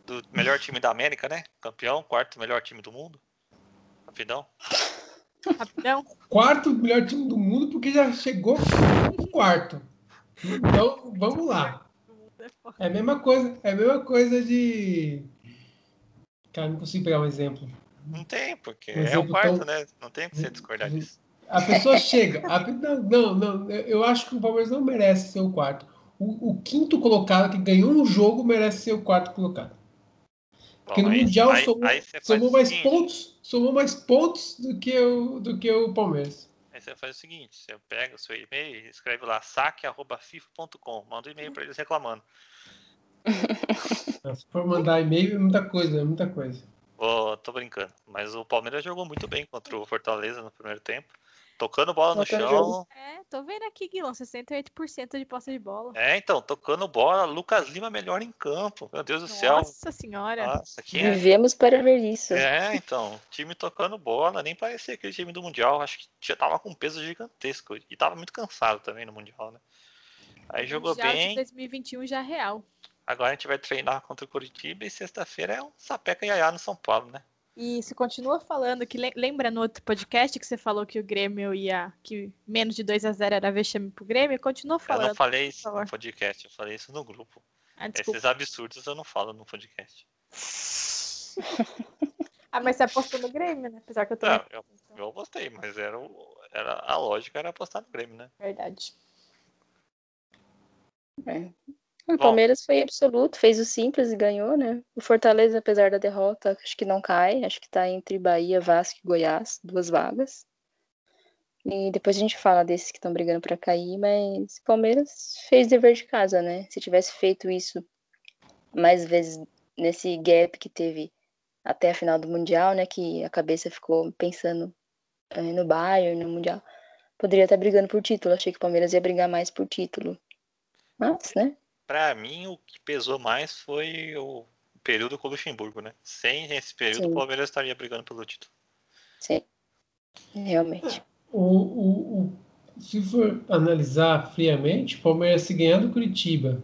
do melhor time da América, né? Campeão, quarto melhor time do mundo. Rapidão. Rapidão. Quarto melhor time do mundo, porque já chegou quarto. Então, vamos lá. É a mesma coisa, é a mesma coisa de. Cara, não consigo pegar um exemplo. Não tem, porque um é o quarto, tão... né? Não tem que você discordar disso. A pessoa chega. A... Não, não, não, eu acho que o Palmeiras não merece ser o quarto. O, o quinto colocado que ganhou um jogo merece ser o quarto colocado. Porque no aí, Mundial aí, somou, aí somou mais seguinte. pontos, somou mais pontos do que o, do que o Palmeiras. Aí você faz o seguinte, você pega o seu e-mail e escreve lá saque@fifa.com, manda um e-mail para eles reclamando. [LAUGHS] Se for mandar e-mail é muita coisa, é muita coisa. Oh, tô brincando, mas o Palmeiras jogou muito bem contra o Fortaleza no primeiro tempo. Tocando bola no chão. É, tô vendo aqui, Guilherme, 68% de posse de bola. É, então, tocando bola, Lucas Lima melhor em campo. Meu Deus do Nossa céu. Nossa senhora. Nossa, é... Vivemos para ver isso. É, então, time tocando bola, nem parecia aquele time do Mundial. Acho que já tava com um peso gigantesco. E tava muito cansado também no Mundial, né? Aí o jogou mundial bem. De 2021 já é real. Agora a gente vai treinar contra o Curitiba e sexta-feira é um sapeca iaiá no São Paulo, né? E se continua falando que lembra no outro podcast que você falou que o Grêmio ia que menos de 2 a 0 era vexame pro Grêmio, continua falando. Eu não falei isso no podcast, eu falei isso no grupo. Ah, Esses absurdos eu não falo no podcast. [LAUGHS] ah, mas você apostou no Grêmio, né? Apesar que eu tô. Não, eu, eu apostei, mas era, era a lógica era apostar no Grêmio, né? Verdade. É. O Palmeiras foi absoluto, fez o simples e ganhou, né? O Fortaleza, apesar da derrota, acho que não cai. Acho que tá entre Bahia, Vasco e Goiás, duas vagas. E depois a gente fala desses que estão brigando para cair, mas o Palmeiras fez dever de casa, né? Se tivesse feito isso mais vezes nesse gap que teve até a final do Mundial, né? Que a cabeça ficou pensando é, no Bayern, no Mundial. Poderia estar brigando por título. Achei que o Palmeiras ia brigar mais por título. Mas, né? Para mim, o que pesou mais foi o período com o Luxemburgo, né? Sem esse período, Sim. o Palmeiras estaria brigando pelo título. Sim, realmente. O, o, o, se for analisar friamente, o Palmeiras se ganhar do Curitiba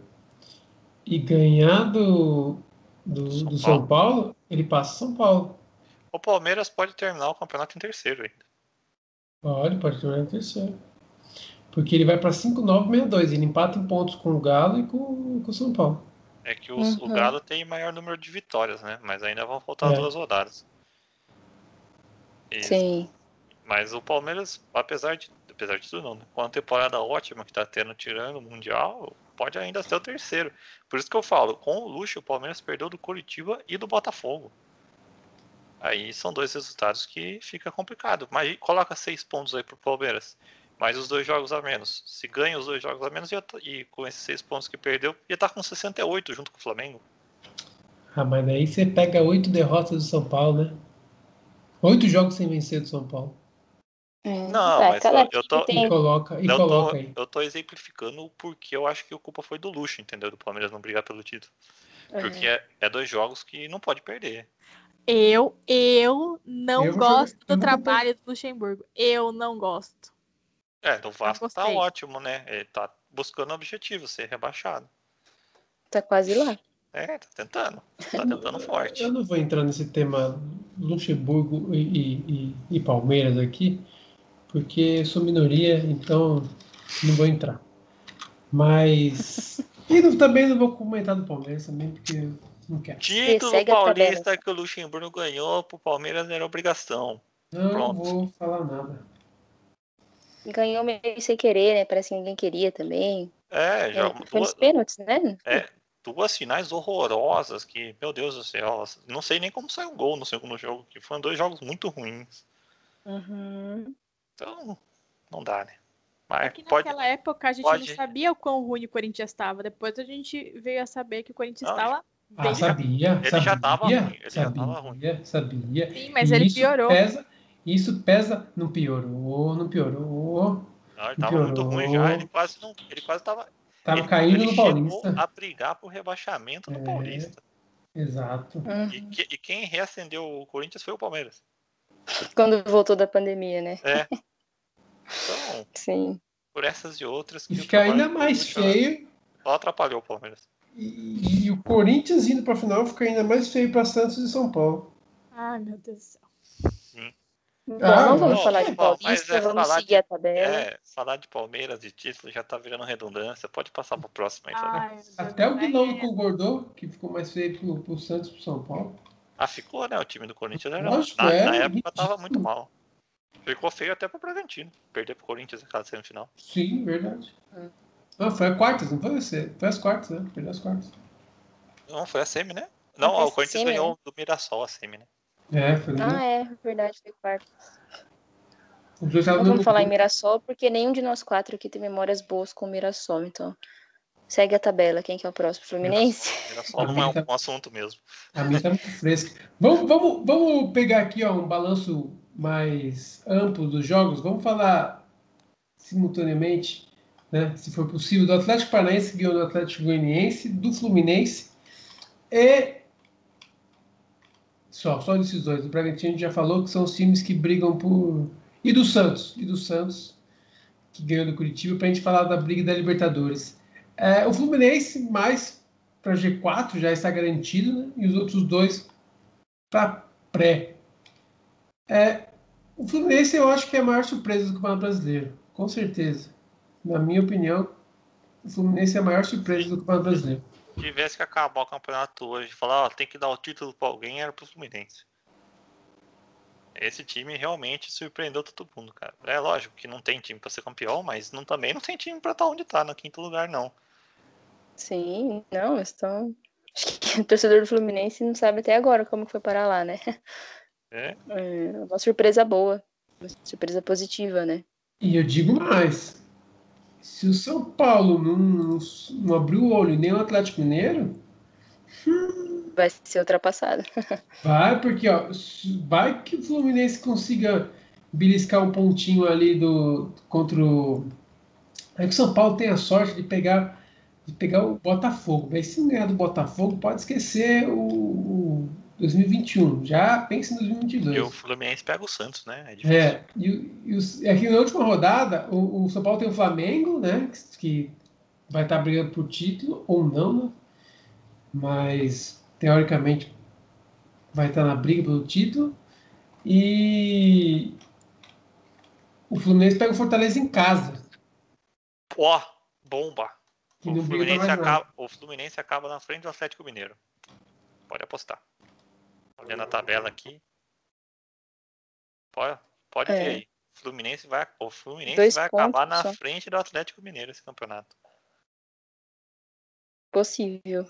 e ganhar do, do, São, do São Paulo. Paulo, ele passa São Paulo. O Palmeiras pode terminar o campeonato em terceiro ainda. Pode, pode terminar em terceiro. Porque ele vai para 5-9-6-2. Ele empata em pontos com o Galo e com, com o São Paulo. É que o, uhum. o Galo tem maior número de vitórias, né? Mas ainda vão faltar é. duas rodadas. E, Sim. Mas o Palmeiras, apesar de, apesar de tudo, não, né? com a temporada ótima que tá tendo, tirando o Mundial, pode ainda ser o terceiro. Por isso que eu falo, com o luxo, o Palmeiras perdeu do Curitiba e do Botafogo. Aí são dois resultados que fica complicado. Mas coloca seis pontos aí pro Palmeiras. Mais os dois jogos a menos. Se ganha os dois jogos a menos, ia tá- e com esses seis pontos que perdeu, ia estar com 68 junto com o Flamengo. Ah, mas daí você pega oito derrotas do São Paulo, né? Oito jogos sem vencer do São Paulo. É, Não, tá, mas eu- eu time tô- E tem- coloca, e Eu coloca tô, aí. eu tô exemplificando o porquê eu acho que a culpa foi do luxo, entendeu? Do Palmeiras não brigar pelo título. Porque é, é dois jogos que não pode perder. Eu, eu não Eu gosto do vou trabalho do Luxemburgo. Eu não gosto. É, do Vasco tá ótimo, né? Ele tá buscando o objetivo, ser rebaixado. Tá quase lá. É, tá tentando. Tá tentando forte. Eu não vou entrar nesse tema Luxemburgo e, e- e- e Palmeiras aqui, porque eu sou minoria, então não vou entrar. Mas. [LAUGHS] E não- também não vou comentar do Palmeiras também, porque eu não quero. Título paulista que o Luxemburgo ganhou pro Palmeiras era obrigação. Não Pronto. vou falar nada. Ganhou meio sem querer, né? Parece que ninguém queria também. É, É, já foi nos duas, pênaltis, né? duas finais horrorosas que, meu Deus do céu, não sei nem como saiu um gol no segundo jogo, que foram dois jogos muito ruins. Uhum. Então, não dá, né? Mas Porque pode. naquela época a gente pode- não sabia o quão ruim o Corinthians estava. Depois a gente veio a saber que o Corinthians estava Ah, bem. sabia, ele sabia, já tava ruim, ele já sabia, tava ruim. sabia. Sim, mas E ele isso piorou. Pesa, isso pesa, não piorou, não piorou. Não, ele tava muito ruim já, ele quase não. Ele quase tava. Tava ele, caindo ele no Paulista. a brigar pro rebaixamento do É. Paulista. Exato. Uhum. E, que- e quem reacendeu o Corinthians foi o Palmeiras. Quando voltou da pandemia, né? É. [LAUGHS] Então, Sim. por essas e outras. E o fica ainda trabalho do mais feio. Só atrapalhou o Palmeiras. E, e o Corinthians indo pra final fica ainda mais feio pra Santos e São Paulo. Ai, meu Deus do céu. Bom, Ah, não vamos não, falar de mas Paulista, é vamos falar seguir de- a tabela. É, falar de Palmeiras e título já tá virando redundância. Pode passar pro próximo aí? Ai. Até o É, concordou que ficou mais feio pro, pro Santos e pro São Paulo. Ah, ficou, né? O time do Corinthians era, Lógico, na, era na época ridículo. tava muito mal. Ficou feio até pro Bragantino. Perder pro Corinthians naquela semifinal. Sim, verdade. Hum. Não, foi a quartas, não foi você? Foi as quartas, né? Perdeu as quartas. Não, foi a semi, né? Não, foi o Corinthians semi, ganhou do Mirassol a semi, né? É, foi. Ah, é, verdade, foi quarto. Não no vamos falar em. Mirassol, porque nenhum de nós quatro aqui tem memórias boas com o Mirassol, então. Segue a tabela. Quem que é o próximo? Fluminense? Mirassol não é um, um [LAUGHS] assunto mesmo. A minha tá muito fresca. Vamos, vamos, vamos pegar aqui ó, um balanço mais amplo dos jogos. Vamos falar simultaneamente, né, se for possível, do Atlético Paranaense do Atlético Goianiense, do Fluminense e só, só desses dois. O Bragantino a gente já falou que são os times que brigam por e do Santos, e do Santos que ganhou do Curitiba para a gente falar da briga da Libertadores. É, o Fluminense mais para G4 já está garantido, né? E os outros dois para pré. É, o Fluminense eu acho que é a maior surpresa do Campeonato Brasileiro, com certeza. Na minha opinião, o Fluminense é a maior surpresa do Campeonato Brasileiro. Se tivesse que acabar o campeonato hoje e falar, ó, tem que dar o título pra alguém, era pro Fluminense. Esse time realmente surpreendeu todo mundo, cara. É lógico que não tem time pra ser campeão, mas não, também não tem time pra estar onde tá, no quinto lugar, não. Sim, não, estão. Acho que [LAUGHS] o torcedor do Fluminense não sabe até agora como foi parar lá, né? É, É uma surpresa boa. Uma surpresa positiva, né? E eu digo mais: se o São Paulo não, não, não abriu o olho nem o Atlético Mineiro, Vai ser ultrapassado. [LAUGHS] Vai, porque ó, vai que o Fluminense consiga beliscar um pontinho ali do contra o. É que o São Paulo tem a sorte de pegar de pegar o Botafogo. Mas se não ganhar do Botafogo, pode esquecer o 2021. Já pensa em e o 2022. Fluminense pega o Santos, né? É difícil. É, e, e os- é que na última rodada, o, o São Paulo tem o Flamengo, né? Que, que vai estar brigando por título, ou não, né? Mas, teoricamente, vai estar na briga pelo título. E o Fluminense pega o Fortaleza em casa. Ó, bomba. O Fluminense, acaba, o Fluminense acaba na frente do Atlético Mineiro. Pode apostar. Olhando a tabela aqui. Pode, pode É. ver aí. Fluminense vai, o Fluminense Dois vai acabar na só. frente do Atlético Mineiro esse campeonato. Possível.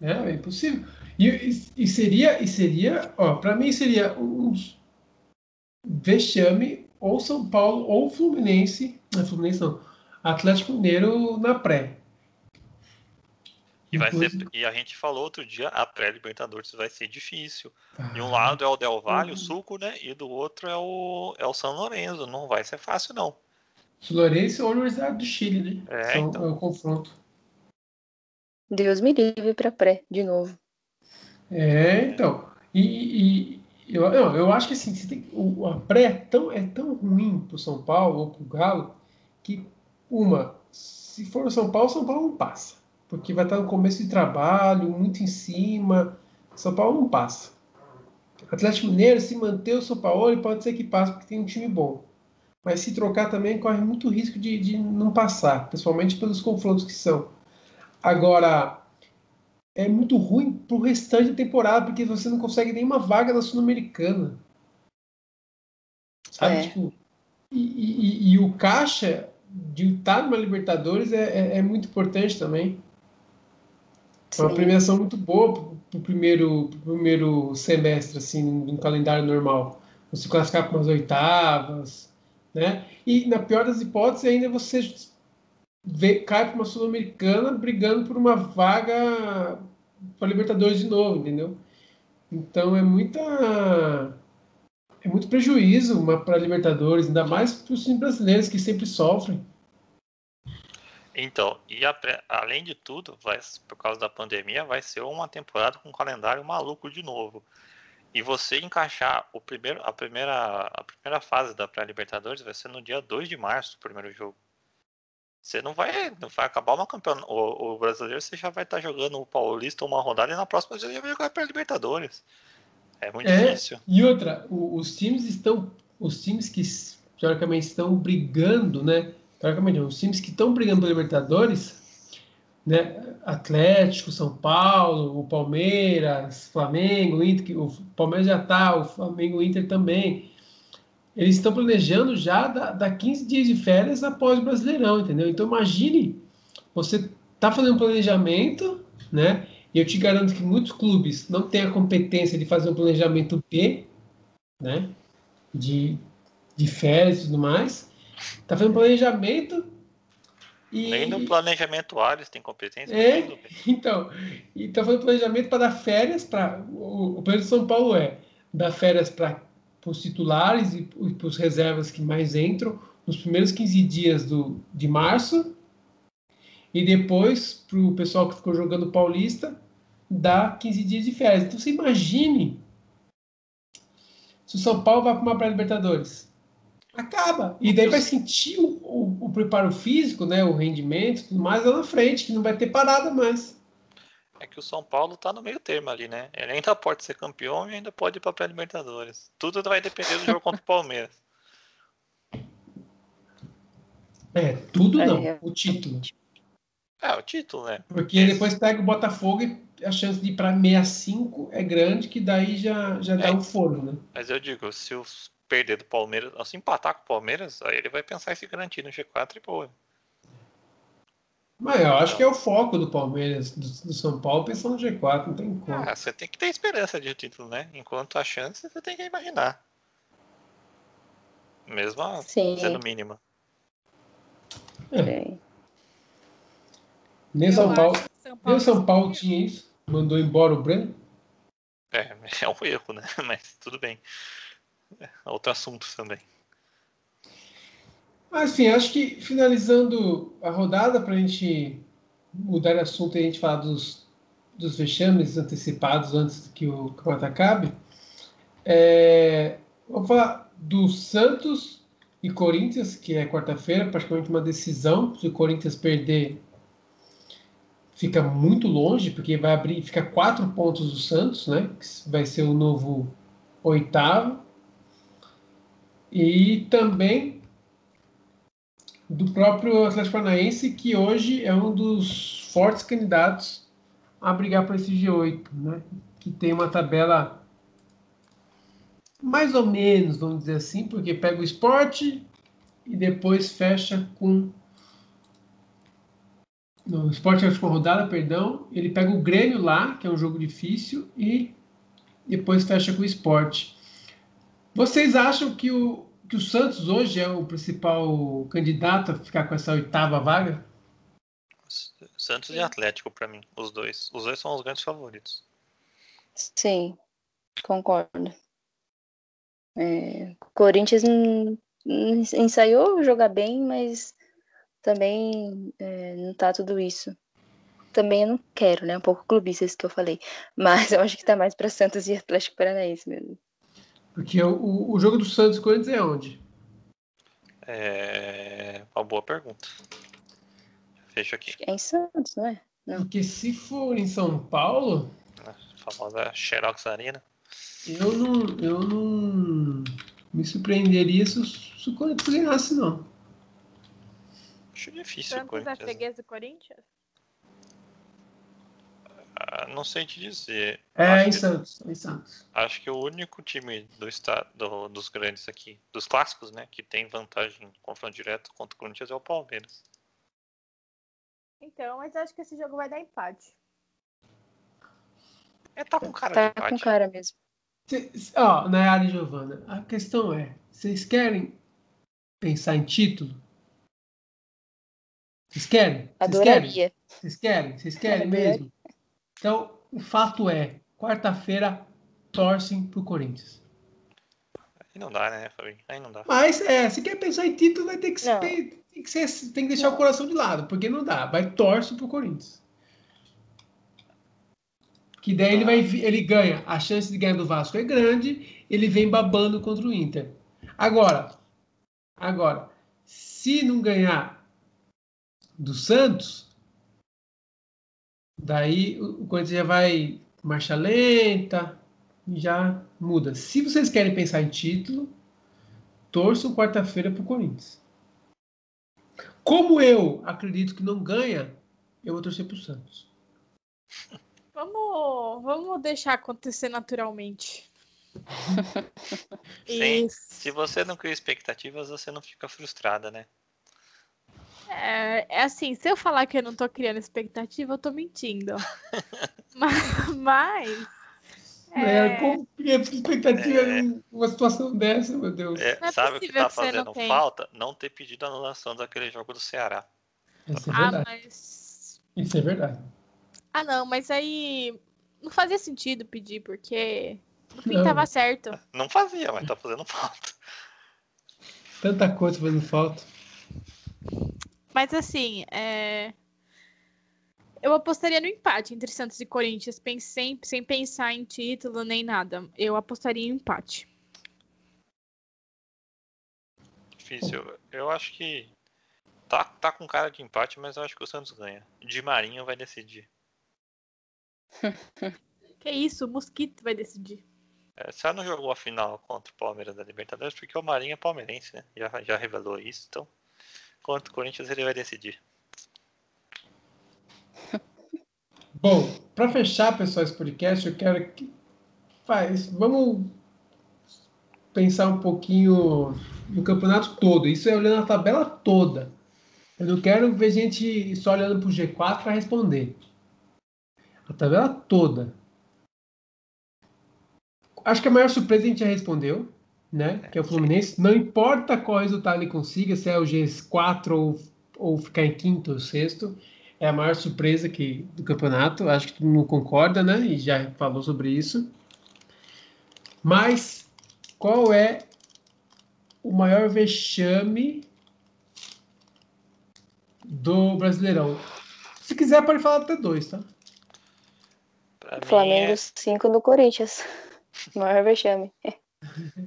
É, é impossível. E, e, e seria, e seria, ó, para mim seria um vexame ou São Paulo ou Fluminense, não é Fluminense não, Atlético Mineiro na pré. E, vai ser, e a gente falou outro dia, a pré-Libertadores vai ser difícil. Ah, de um lado é o Del Valle, o Suco, né? E do outro é o, é o São Lourenço. Não vai ser fácil, não. São Lourenço ou a Universidade do Chile, né? É, São, então. é o confronto. Deus me livre para pré, de novo. É, então. E, e eu, eu, eu, acho que assim, tem, o, a pré é tão, é tão ruim pro São Paulo ou pro Galo que, uma, se for o São Paulo, São Paulo não passa. Porque vai estar no começo de trabalho, muito em cima. São Paulo não passa. Atlético Mineiro, se manter o São Paulo, pode ser que passe, porque tem um time bom. Mas se trocar também, corre muito risco de, de não passar, principalmente pelos confrontos que são. Agora, é muito ruim pro restante da temporada, porque você não consegue nenhuma vaga na Sul-Americana. Sabe? É. Tipo, e, e, e, o caixa de estar numa Libertadores é, é, é muito importante também. É uma premiação muito boa pro primeiro, pro primeiro semestre, assim, num calendário normal. Você classificar para umas oitavas, né? E na pior das hipóteses, ainda você vê, cai para uma Sul-Americana brigando por uma vaga para Libertadores de novo, entendeu? Então é muita é muito prejuízo para Libertadores, ainda mais para os times brasileiros que sempre sofrem. Então, e a, além de tudo, vai, por causa da pandemia, vai ser uma temporada com um calendário maluco de novo. E você encaixar o primeiro, a, primeira, a primeira fase da pré-Libertadores vai ser no dia 2 de março, o primeiro jogo. Você não vai, não vai acabar uma campeonato. O, o, brasileiro você já vai estar jogando o Paulista uma rodada e na próxima você já vai jogar para Libertadores. É muito é, difícil. E outra, os times estão. Os times que teoricamente estão brigando, né? Teoricamente, os times que estão brigando para Libertadores, né? Atlético, São Paulo, o Palmeiras, Flamengo, Inter, o Palmeiras já está, o Flamengo, o Inter também eles estão planejando já dar, dar 15 dias de férias após o Brasileirão, entendeu? Então imagine, você está fazendo um planejamento, né? E eu te garanto que muitos clubes não têm a competência de fazer um planejamento B, né? De, de férias e tudo mais. Está fazendo planejamento e... Nem no planejamento A eles têm competência. É, então, está fazendo planejamento para dar férias para... O, o plano de São Paulo é dar férias para para os titulares e para os reservas que mais entram nos primeiros 15 dias do, de março. E depois, para o pessoal que ficou jogando Paulista, dá 15 dias de férias. Então você imagine se o São Paulo vai para uma pré-Libertadores. Acaba. E daí vai sentir o, o, o, preparo físico, né, o rendimento, tudo mais lá na frente, que não vai ter parada mais. É que o São Paulo tá no meio termo ali, né? Ele ainda pode ser campeão e ainda pode ir pra pré-libertadores. Tudo vai depender do jogo contra o [LAUGHS] Palmeiras. É, tudo não. É, o título. É, o título, né? Porque depois pega o Botafogo e a chance de ir pra 65 é grande, que daí já, já dá é, um foro, né? Mas eu digo, se o perder do Palmeiras, se empatar com o Palmeiras, aí ele vai pensar em se garantir no G4 e boa. Mas eu acho que é o foco do Palmeiras, do, do São Paulo, pensando no G4, não tem como. Ah, você tem que ter esperança de título, né? Enquanto a chance, você tem que imaginar. Mesmo Sim. sendo mínima. É. Nem São Paulo, São Paulo, nem São Paulo tinha isso. Mandou embora o Breno. É, [LAUGHS] é um erro, né? Mas tudo bem. É outro assunto também. Mas, enfim, acho que finalizando a rodada, para a gente mudar de assunto e a gente falar dos, dos vexames antecipados antes que o campeonato acabe, é, vamos falar do Santos e Corinthians, que é quarta-feira, praticamente uma decisão. Se o Corinthians perder, fica muito longe, porque vai abrir, fica quatro pontos do Santos, né? Que vai ser o novo oitavo. E também do próprio Atlético Paranaense, que hoje é um dos fortes candidatos a brigar para esse G8, né? que tem uma tabela mais ou menos, vamos dizer assim, porque pega o esporte e depois fecha com. No esporte última rodada, perdão. Ele pega o Grêmio lá, que é um jogo difícil, e depois fecha com o esporte. Vocês acham que o, que o Santos hoje é o principal candidato a ficar com essa oitava vaga? Santos e Atlético, para mim, os dois. Os dois são os grandes favoritos. Sim, concordo. É, Corinthians ensaiou jogar bem, mas também é, não tá tudo isso. Também eu não quero, né? Um pouco clubista isso que eu falei. [LAUGHS] Mas eu acho que tá mais para Santos e Atlético Paranaense mesmo. Porque o, o jogo do Santos e Corinthians é onde? É uma boa pergunta. Fecho aqui. É em Santos, não é? Não. Porque se for em São Paulo. A famosa Xerox Arena. Eu não, eu não me surpreenderia se, se o Corinthians ganhasse, não. Acho difícil Santos o Corinthians. é freguês do Corinthians? Não sei te dizer. É acho em que, Santos, é em Santos. acho que o único time do estado do- dos grandes aqui, dos clássicos, né, que tem vantagem em confronto direto contra o Corinthians é o Palmeiras. Então, mas acho que esse jogo vai dar empate. É, tá com cara Tá de empate. com cara mesmo. Ó, Nayara e Giovana, a questão é: vocês querem pensar em título? Vocês querem? Vocês querem? Adoraria. Vocês querem? Vocês querem Adoraria. mesmo? Então, o fato é: quarta-feira torcem pro Corinthians. Aí não dá, né, Fabinho? Aí não dá. Mas, é, se quer pensar em título, vai ter que, Não. ser, tem que, ser, tem que deixar o coração de lado, porque não dá. Vai torce pro Corinthians. Que daí ele, vai, ele ganha. A chance de ganhar do Vasco é grande, ele vem babando contra o Inter. Agora, agora, se não ganhar do Santos, daí o o Corinthians já vai marcha lenta e já muda. Se vocês querem pensar em título, torçam quarta-feira pro Corinthians. Como eu acredito que não ganha, eu vou torcer pro Santos. Vamos, vamos deixar acontecer naturalmente. [LAUGHS] Sim. Isso. Se você não cria expectativas, você não fica frustrada, né? É, é assim, se eu falar que eu não tô criando expectativa, eu tô mentindo. [LAUGHS] mas, mas É, É. como cria expectativa É. numa situação dessa, meu Deus? É, Não é sabe o que tá que não fazendo tem. falta? Não ter pedido a anulação daquele jogo do Ceará. Isso é ah, verdade. mas Isso é verdade. ah não, mas aí não fazia sentido pedir porque no fim Não. tava certo. Não fazia, mas tá fazendo [LAUGHS] falta. Tanta coisa fazendo falta. Mas assim, é... eu apostaria no empate entre Santos e Corinthians, pensei, sem pensar em título nem nada. Eu apostaria em empate. Difícil. Eu acho que tá, tá com cara de empate, mas eu acho que o Santos ganha. De Marinho vai decidir. [LAUGHS] Que isso, o Mosquito vai decidir. É, só não jogou a final contra o Palmeiras da Libertadores porque o Marinho é palmeirense, né? Já, já revelou isso, então contra o Corinthians ele vai decidir. [LAUGHS] Bom, para fechar, pessoal, esse podcast, eu quero que faz, vamos pensar um pouquinho no campeonato todo. Isso é olhando a tabela toda. Eu não quero ver gente só olhando para o G4 para responder. A tabela toda. Acho que a maior surpresa a gente já respondeu, né? Que é o Fluminense. Não importa qual resultado ele consiga, se é o G4 ou, ou ficar em quinto ou sexto é a maior surpresa que, do campeonato. Acho que todo mundo concorda, né? E já falou sobre isso. Mas qual é o maior vexame do Brasileirão? Se quiser, pode falar até dois, tá? Pra Flamengo é- 5 do Corinthians. [LAUGHS] Maior vexame.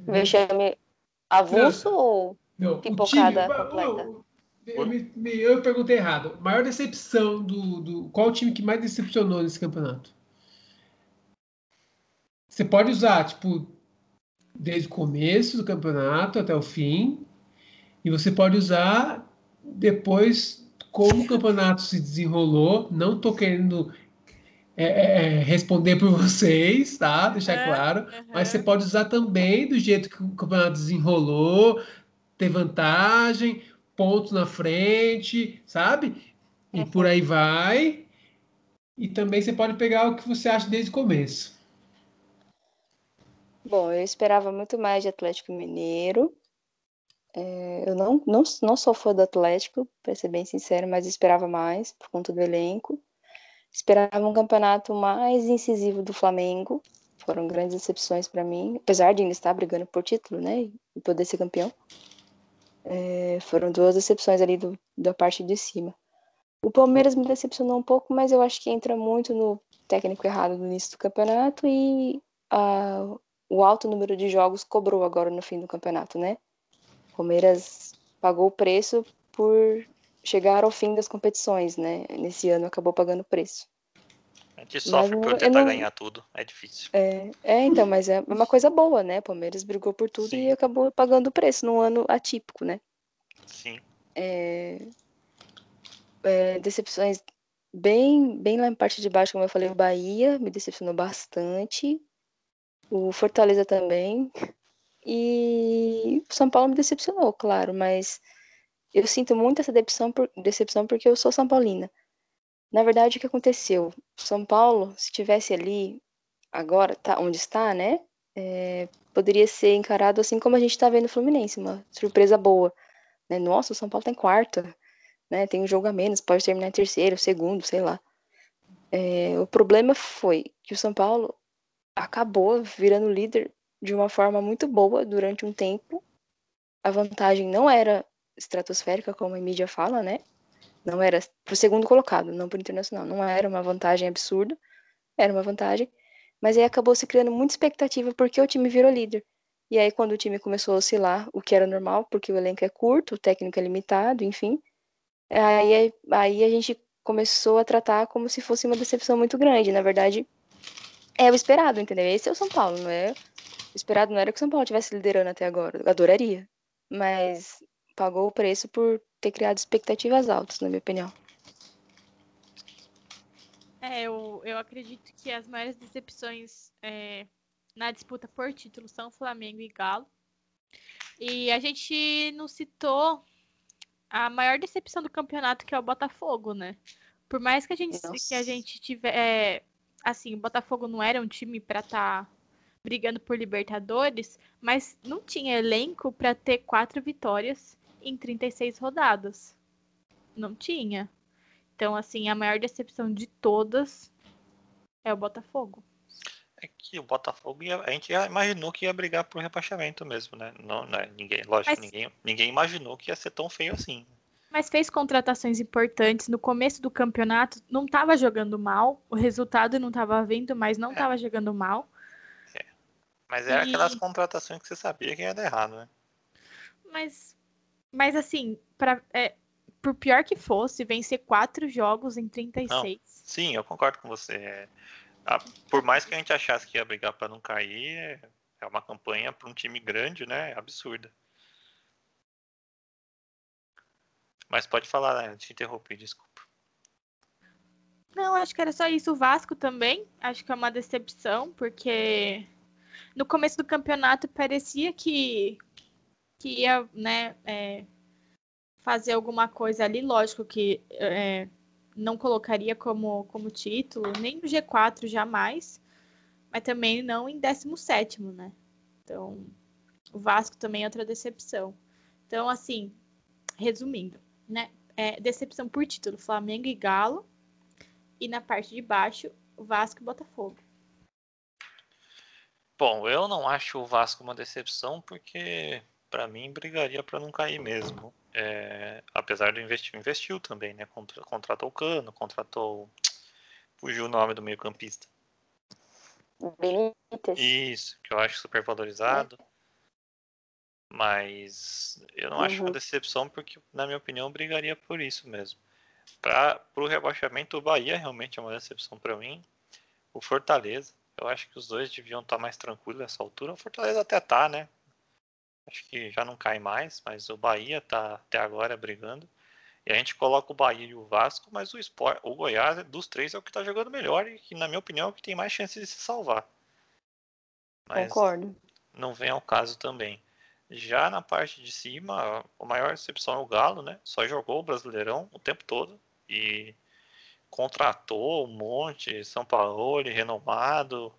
Vexame avulso ou Não, Pipocada time, completa. eu, eu, eu perguntei errado. Maior decepção do, do. Qual o time que mais decepcionou nesse campeonato? Você pode usar, tipo, desde o começo do campeonato até o fim. E você pode usar depois como o campeonato se desenrolou. Não tô querendo é, é, é responder por [LAUGHS] vocês, tá? Deixar é, claro. Uhum. Mas você pode usar também do jeito que o campeonato desenrolou, ter vantagem, pontos na frente, sabe? E por aí vai. E também você pode pegar o que você acha desde o começo. Bom, eu esperava muito mais de Atlético Mineiro. É, eu não, não, não sou fã do Atlético, para ser bem sincero, mas esperava mais por conta do elenco. Esperava um campeonato mais incisivo do Flamengo. Foram grandes decepções para mim, apesar de ainda estar brigando por título, né, e poder ser campeão. É, foram duas decepções ali do, da parte de cima. O Palmeiras me decepcionou um pouco, mas eu acho que entra muito no técnico errado no início do campeonato e a, o alto número de jogos cobrou agora no fim do campeonato, né? Palmeiras pagou o preço por chegar ao fim das competições, né? Nesse ano acabou pagando o preço. A gente sofre mas, por tentar não... ganhar tudo, é difícil. É, é, então, mas é uma coisa boa, né? Palmeiras brigou por tudo Sim. e acabou pagando o preço num ano atípico, né? Sim. É, é, decepções bem, bem lá em parte de baixo, como eu falei, o Bahia me decepcionou bastante. O Fortaleza também. E o São Paulo me decepcionou, claro, mas eu sinto muito essa decepção, por, decepção porque eu sou São Paulina. Na verdade, o que aconteceu? São Paulo, se tivesse ali, agora, tá onde está, né? É, poderia ser encarado assim como a gente está vendo o Fluminense, uma surpresa boa. Né? Nossa, o São Paulo está em quarto, né? Tem um jogo a menos, pode terminar em terceiro, segundo, sei lá. É, o problema foi que o São Paulo acabou virando líder de uma forma muito boa durante um tempo. A vantagem não era estratosférica, como a mídia fala, né? Não era pro segundo colocado, não pro internacional. Não era uma vantagem absurda, era uma vantagem. Mas aí acabou se criando muita expectativa porque o time virou líder. E aí, quando o time começou a oscilar, o que era normal, porque o elenco é curto, o técnico é limitado, enfim, aí, aí a gente começou a tratar como se fosse uma decepção muito grande. Na verdade, é o esperado, entendeu? Esse é o São Paulo, não é? O esperado não era que o São Paulo estivesse liderando até agora. Eu adoraria. Mas pagou o preço por ter criado expectativas altas, na minha opinião. É, eu, eu acredito que as maiores decepções é, na disputa por título são Flamengo e Galo. E a gente não citou a maior decepção do campeonato, que é o Botafogo, né? Por mais que a gente, que a gente tiver. É, assim, o Botafogo não era um time para estar tá brigando por Libertadores, mas não tinha elenco para ter quatro vitórias em 36 rodadas. Não tinha. Então, assim, a maior decepção de todas é o Botafogo. É que o Botafogo ia, a gente já imaginou que ia brigar por rebaixamento mesmo, né? Não, não é, ninguém, lógico, Mas... ninguém, ninguém imaginou que ia ser tão feio assim. Mas fez contratações importantes. No começo do campeonato, não estava jogando mal. O resultado não estava vindo, mas não estava é. jogando mal. É. Mas era e... aquelas contratações que você sabia que ia dar errado, né? Mas, mas assim, pra, é, por pior que fosse, vencer quatro jogos em 36. Não, sim, eu concordo com você. É, por mais que a gente achasse que ia brigar para não cair, é, é uma campanha para um time grande, né? Absurda. Mas pode falar, né? Te interrompi, desculpa. Não, acho que era só isso. O Vasco também, acho que é uma decepção, porque no começo do campeonato parecia que, que ia né, é, fazer alguma coisa ali. Lógico que é, não colocaria como, como título, nem no G4 jamais, mas também não em 17, né? Então, o Vasco também é outra decepção. Então, assim, resumindo, né? É, decepção por título, Flamengo e Galo. E na parte de baixo, Vasco e Botafogo. Bom, eu não acho o Vasco uma decepção porque para mim brigaria para não cair mesmo. É, apesar do investir, investiu também, né? Contra, contratou o Cano, contratou. Fugiu o nome do meio-campista. Benítez. Isso, que eu acho super valorizado. É. Mas eu não uhum. acho uma uhum. decepção porque, na minha opinião, brigaria por isso mesmo. Para o rebaixamento, o Bahia realmente é uma decepção para mim. O Fortaleza, eu acho que os dois deviam estar tá mais tranquilos nessa altura. O Fortaleza até tá, né? Acho que já não cai mais, mas o Bahia tá até agora brigando. E a gente coloca o Bahia e o Vasco, mas o, Sport, o Goiás, dos três, é o que está jogando melhor e que, na minha opinião, é o que tem mais chances de se salvar. Mas Concordo. Não vem ao caso também. Já na parte de cima, a maior decepção é o Galo, né? Só jogou o Brasileirão o tempo todo e contratou um monte, São Paulo, renomado,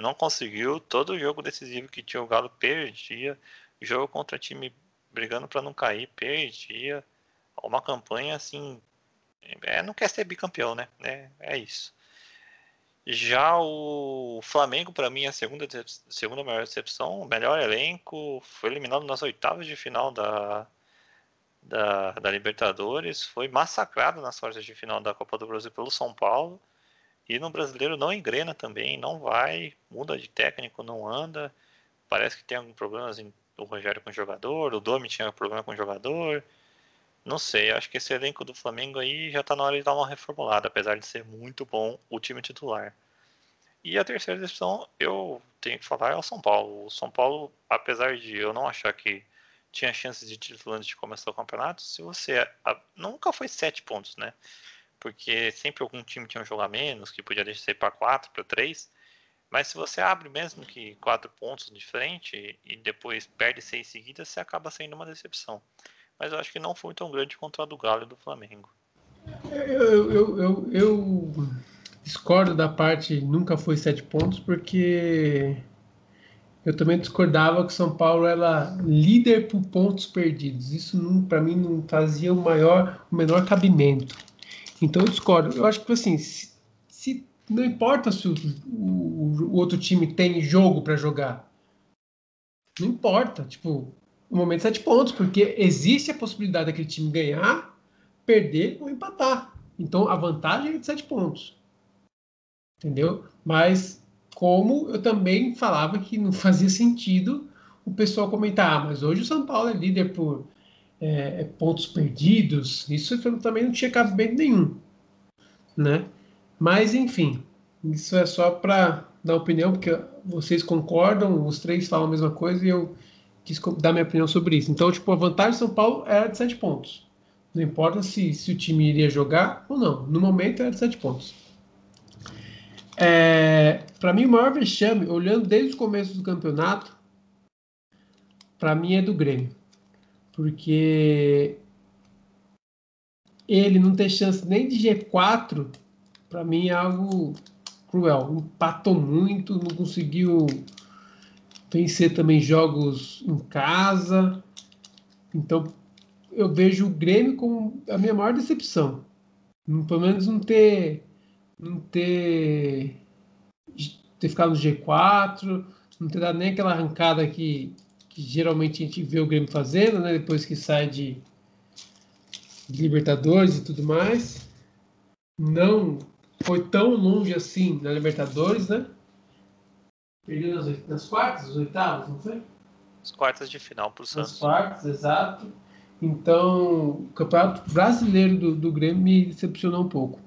não conseguiu. Todo jogo decisivo que tinha o Galo perdia. Jogo contra time brigando para não cair, perdia. Uma campanha assim. É, não quer ser bicampeão, né? É, é isso. Já o Flamengo, para mim, é a segunda, segunda maior decepção. Melhor elenco. Foi eliminado nas oitavas de final da, da, da Libertadores. Foi massacrado nas quartas de final da Copa do Brasil pelo São Paulo. E no brasileiro não engrena também, não vai, muda de técnico, não anda. Parece que tem alguns problemas em, o Rogério com o jogador, o Domi tinha problema com o jogador. Não sei, acho que esse elenco do Flamengo aí já está na hora de dar uma reformulada, apesar de ser muito bom o time titular. E a terceira decisão, eu tenho que falar, é o São Paulo. O São Paulo, apesar de eu não achar que tinha chances de título antes de começar o campeonato, se você. Nunca foi sete pontos, né? Porque sempre algum time tinha um jogo a menos, que podia deixar para quatro, para três. Mas se você abre mesmo que quatro pontos de frente e depois perde seis seguidas, você acaba sendo uma decepção mas eu acho que não foi tão grande contra a do Galo e do Flamengo. Eu, eu, eu, eu discordo da parte nunca foi sete pontos, porque eu também discordava que São Paulo era líder por pontos perdidos. Isso para mim não fazia o maior, o menor cabimento. Então eu discordo. Eu acho que assim, se, se não importa se o, o, o outro time tem jogo para jogar, não importa. Tipo, no momento sete pontos, porque existe a possibilidade daquele time ganhar, perder ou empatar. Então a vantagem é de sete pontos. Entendeu? Mas como eu também falava que não [LAUGHS] fazia sentido o pessoal comentar, ah, mas hoje o São Paulo é líder por é, é pontos perdidos, isso também não tinha cabimento nenhum, né? Mas enfim, isso é só para dar opinião, porque vocês concordam, os três falam a mesma coisa e eu quis dar minha opinião sobre isso. Então, tipo, a vantagem de São Paulo era de 7 pontos. Não importa se, se o time iria jogar ou não. No momento era de 7 pontos. É, para mim, o maior vexame, olhando desde o começo do campeonato, para mim é do Grêmio. Porque ele não ter chance nem de G4, para mim é algo cruel. Empatou muito, não conseguiu vencer também jogos em casa. Então, eu vejo o Grêmio como a minha maior decepção. Pelo menos não ter não ter ter ficado no G4, não ter dado nem aquela arrancada que, que geralmente a gente vê o Grêmio fazendo, né, depois que sai de, de Libertadores e tudo mais. Não foi tão longe assim na Libertadores, né? Perdeu nas, nas quartas, as oitavas, não foi? As quartas de final para o Santos. As quartas, exato. Então, o campeonato brasileiro do, do Grêmio me decepcionou um pouco.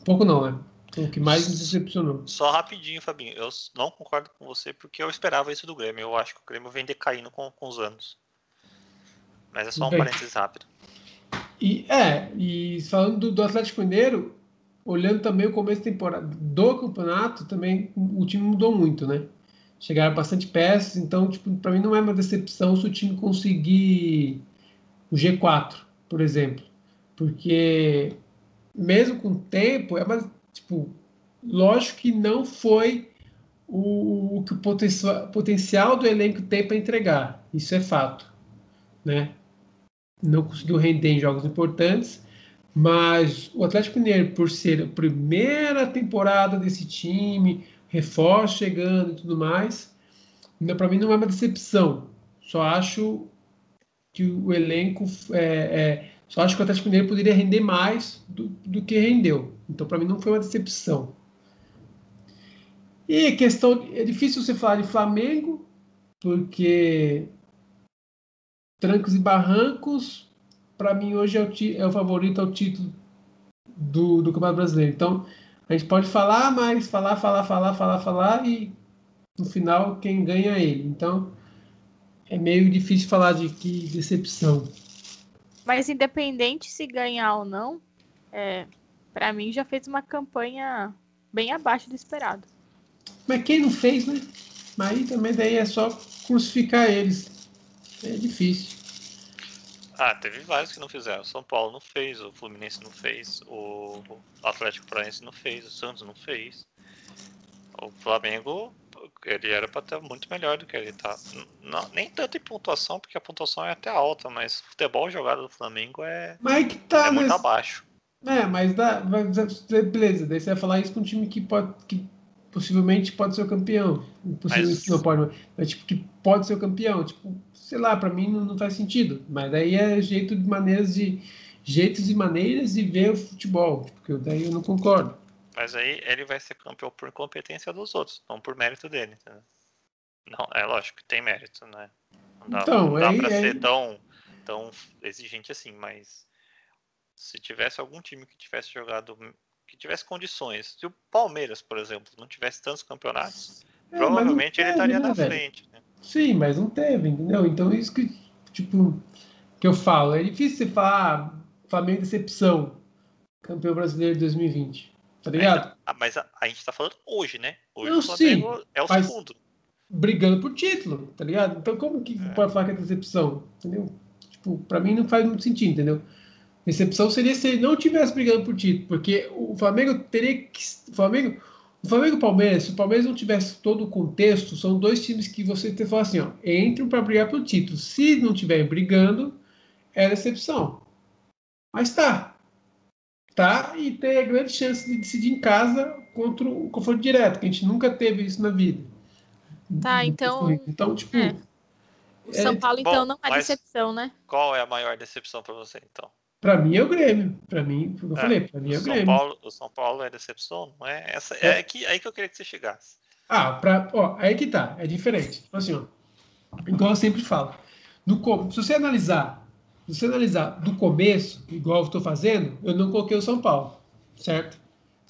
Um pouco não, né? O que mais me decepcionou. Só rapidinho, Fabinho. Eu não concordo com você porque eu esperava isso do Grêmio. Eu acho que o Grêmio vem decaindo com, com os anos. Mas é só um Bem, parênteses rápido. E, é, e falando do, do Atlético Mineiro, olhando também o começo da temporada do campeonato, também o time mudou muito, né? Chegaram bastante peças, então, tipo, para mim não é uma decepção se o time conseguir o G4, por exemplo. Porque mesmo com o tempo, é uma, tipo, lógico que não foi o, o que o potencial, potencial do elenco tem para entregar. Isso é fato, né? Não conseguiu render em jogos importantes, mas o Atlético Mineiro, por ser a primeira temporada desse time, reforço chegando e tudo mais, para mim não é uma decepção. Só acho que o elenco é, é, só acho que o Atlético Mineiro poderia render mais do, do que rendeu. Então, para mim, não foi uma decepção. E questão. É difícil você falar de Flamengo, porque trancos e barrancos para mim hoje é o, é o, favorito ao título do, do Campeonato Brasileiro. Então, a gente pode falar, mas falar, falar, falar, falar, falar e no final quem ganha é ele. Então, é meio difícil falar de que decepção. Mas independente se ganhar ou não, é, para mim já fez uma campanha bem abaixo do esperado. Mas quem não fez, né? Mas aí também daí é só crucificar eles. É difícil. Ah, teve vários que não fizeram. São Paulo não fez, o Fluminense não fez, o Atlético Paranaense não fez, o Santos não fez. O Flamengo, ele era para estar muito melhor do que ele tá. Não, nem tanto em pontuação, porque a pontuação é até alta, mas o futebol jogado do Flamengo é, mas que tá, é muito abaixo. É, mas dá, beleza, daí você vai falar isso com um time que pode. Que possivelmente pode ser o campeão. Possivelmente mas... não pode, mas tipo, que pode ser o campeão. Tipo, sei lá, para mim não, não, faz sentido. Mas daí é jeito de maneiras de. Jeitos e maneiras de ver o futebol. Porque daí eu não concordo. Mas aí ele vai ser campeão por competência dos outros, não por mérito dele. Entendeu? Não, é lógico que tem mérito, né? Não dá, então, não dá aí, pra aí... ser tão, tão exigente assim, mas se tivesse algum time que tivesse jogado, que tivesse condições, se o Palmeiras, por exemplo, não tivesse tantos campeonatos, é, provavelmente teve, ele estaria né, na velho? frente. Né? Sim, mas não teve, entendeu? Então isso que, tipo, que eu falo, é difícil você falar ah, Flamengo decepção, campeão brasileiro de 2020. Tá ligado? Ah, mas a, a, gente tá falando hoje, né? Hoje não, o Flamengo sim, é o segundo. Brigando por título, tá ligado? Então como que é. pode falar que é decepção? Entendeu? Tipo, pra mim não faz muito sentido, entendeu? Decepção seria se ele não tivesse brigando por título, porque o Flamengo teria que. O Flamengo, o Flamengo e o Palmeiras, se o Palmeiras não tivesse todo o contexto, são dois times que você tem que falar assim, ó, entram para brigar pelo título. Se não estiverem brigando, é decepção. Mas tá, tá? E tem a grande chance de decidir em casa contra o confronto direto, que a gente nunca teve isso na vida. Tá, então. Então, tipo. É. O São Paulo, então, Bom, não é decepção, né? Qual é a maior decepção para você, então? Para mim é o Grêmio. Para mim, como eu é, falei, para mim é o, Grêmio. Paulo, o São Paulo é decepção, não é? Essa, é, é que, aí que eu queria que você chegasse. Ah, pra, ó, aí que tá. É diferente. Tipo assim, ó. Igual eu sempre falo. No, se você analisar se você analisar do começo, igual eu estou fazendo, eu não coloquei o São Paulo, certo?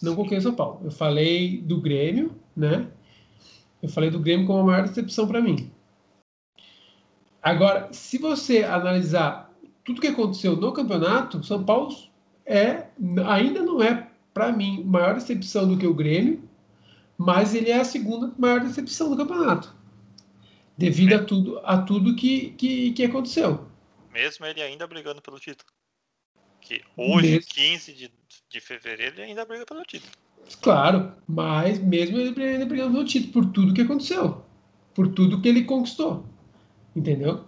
Não coloquei o São Paulo. Eu falei do Grêmio, né? Eu falei do Grêmio como a maior decepção para mim. Agora, se você analisar tudo que aconteceu no campeonato, São Paulo é ainda não é para mim maior decepção do que o Grêmio, mas ele é a segunda maior decepção do campeonato, devido a tudo a tudo que, que, que aconteceu mesmo ele ainda brigando pelo título. Que hoje, mesmo... 15 de, de fevereiro, ele ainda briga pelo título. Claro, mas mesmo ele ainda brigando pelo título, por tudo que aconteceu. Por tudo que ele conquistou. Entendeu?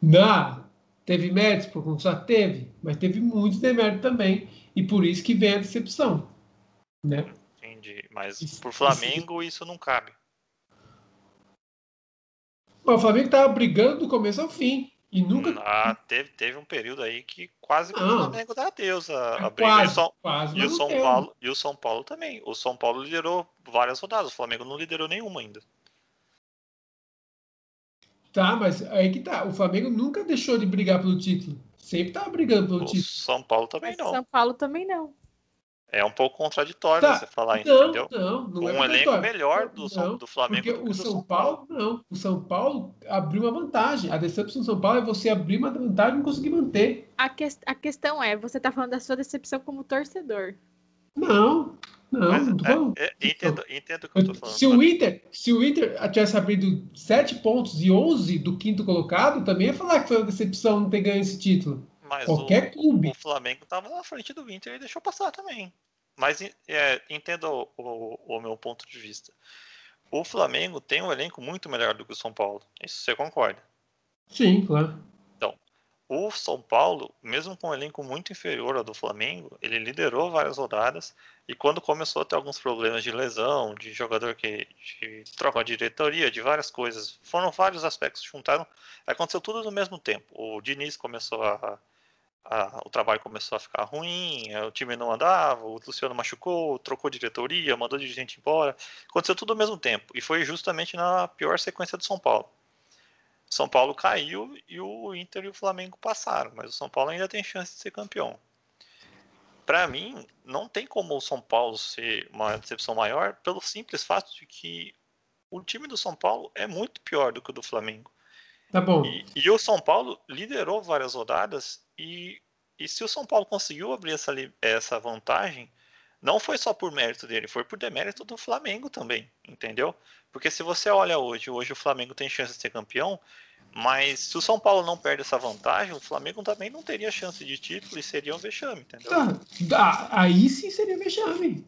Na, teve méritos por conquistar? Teve, mas teve muito demérito também. E por isso que vem a decepção. Né? Entendi. Mas isso, por Flamengo isso, isso não cabe. o Flamengo estava brigando do começo ao fim. E nunca. Ah, teve, teve um período aí que quase que o Flamengo dá adeus a, a briga. Quase, e o São, quase, e o São Paulo E o São Paulo também. O São Paulo liderou várias rodadas, o Flamengo não liderou nenhuma ainda. Tá, mas aí que tá. O Flamengo nunca deixou de brigar pelo título. Sempre tava brigando pelo o título. São Paulo também não. São Paulo também não. É um pouco contraditório tá. você falar isso, não, entendeu? Não, não um é elenco melhor do, não, do Flamengo porque o São, São Paulo, Paulo, não. O São Paulo abriu uma vantagem. A decepção do São Paulo é você abrir uma vantagem e não conseguir manter. A, que, a questão é, você tá falando da sua decepção como torcedor. Não, não, Mas, não tô falando. É, é, entendo, entendo o que eu tô falando. Se o, Inter, se o Inter tivesse abrido 7 pontos e 11 do quinto colocado, também ia falar que foi uma decepção não ter ganho esse título. Mas Qualquer o, clube. O Flamengo tava na frente do Inter e deixou passar também. Mas é, entenda o, o, o, meu ponto de vista. O Flamengo tem um elenco muito melhor do que o São Paulo. Isso você concorda? Sim, claro. O São Paulo, mesmo com um elenco muito inferior ao do Flamengo, ele liderou várias rodadas e quando começou a ter alguns problemas de lesão, de jogador que de troca de diretoria, de várias coisas, foram vários aspectos que juntaram, aconteceu tudo no mesmo tempo. O Diniz começou a a, o trabalho começou a ficar ruim, é, o time não andava, o Luciano machucou, trocou diretoria, mandou dirigente embora. Aconteceu tudo ao mesmo tempo. E foi justamente na pior sequência do São Paulo. São Paulo caiu e o Inter e o Flamengo passaram, mas o São Paulo ainda tem chance de ser campeão. Para mim, não tem como o São Paulo ser uma decepção maior pelo simples fato de que o time do São Paulo é muito pior do que o do Flamengo. Tá bom. E, e o São Paulo liderou várias rodadas e E se o São Paulo conseguiu abrir essa, essa vantagem, não foi só por mérito dele, foi por demérito do Flamengo também, entendeu? Porque se você olha hoje, hoje o Flamengo tem chance de ser campeão, mas se o São Paulo não perde essa vantagem, o Flamengo também não teria chance de título e seria um vexame, entendeu? Tá, aí sim seria vexame.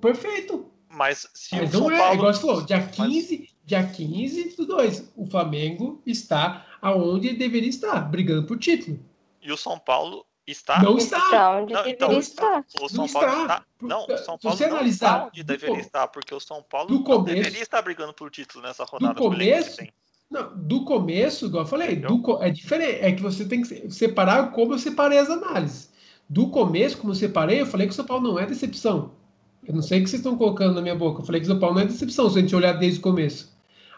Perfeito. Mas se Mas o São é, Paulo. Igual você falou, dia 15, mas... dia 15 do 2, o Flamengo está aonde ele deveria estar, brigando por título. E o São Paulo está. Não está. onde não, então, estar. O São não Paulo está. está. Não, o São Paulo não está onde deveria estar, porque o São Paulo não começo, deveria estar brigando por título nessa rodada. Do começo, não, do começo, igual eu falei, do, é diferente. É que você tem que separar como eu separei as análises. Do começo, como eu separei, eu falei que o São Paulo não é decepção. Eu não sei o que vocês estão colocando na minha boca. Eu falei que o São Paulo não é decepção, se a gente olhar desde o começo.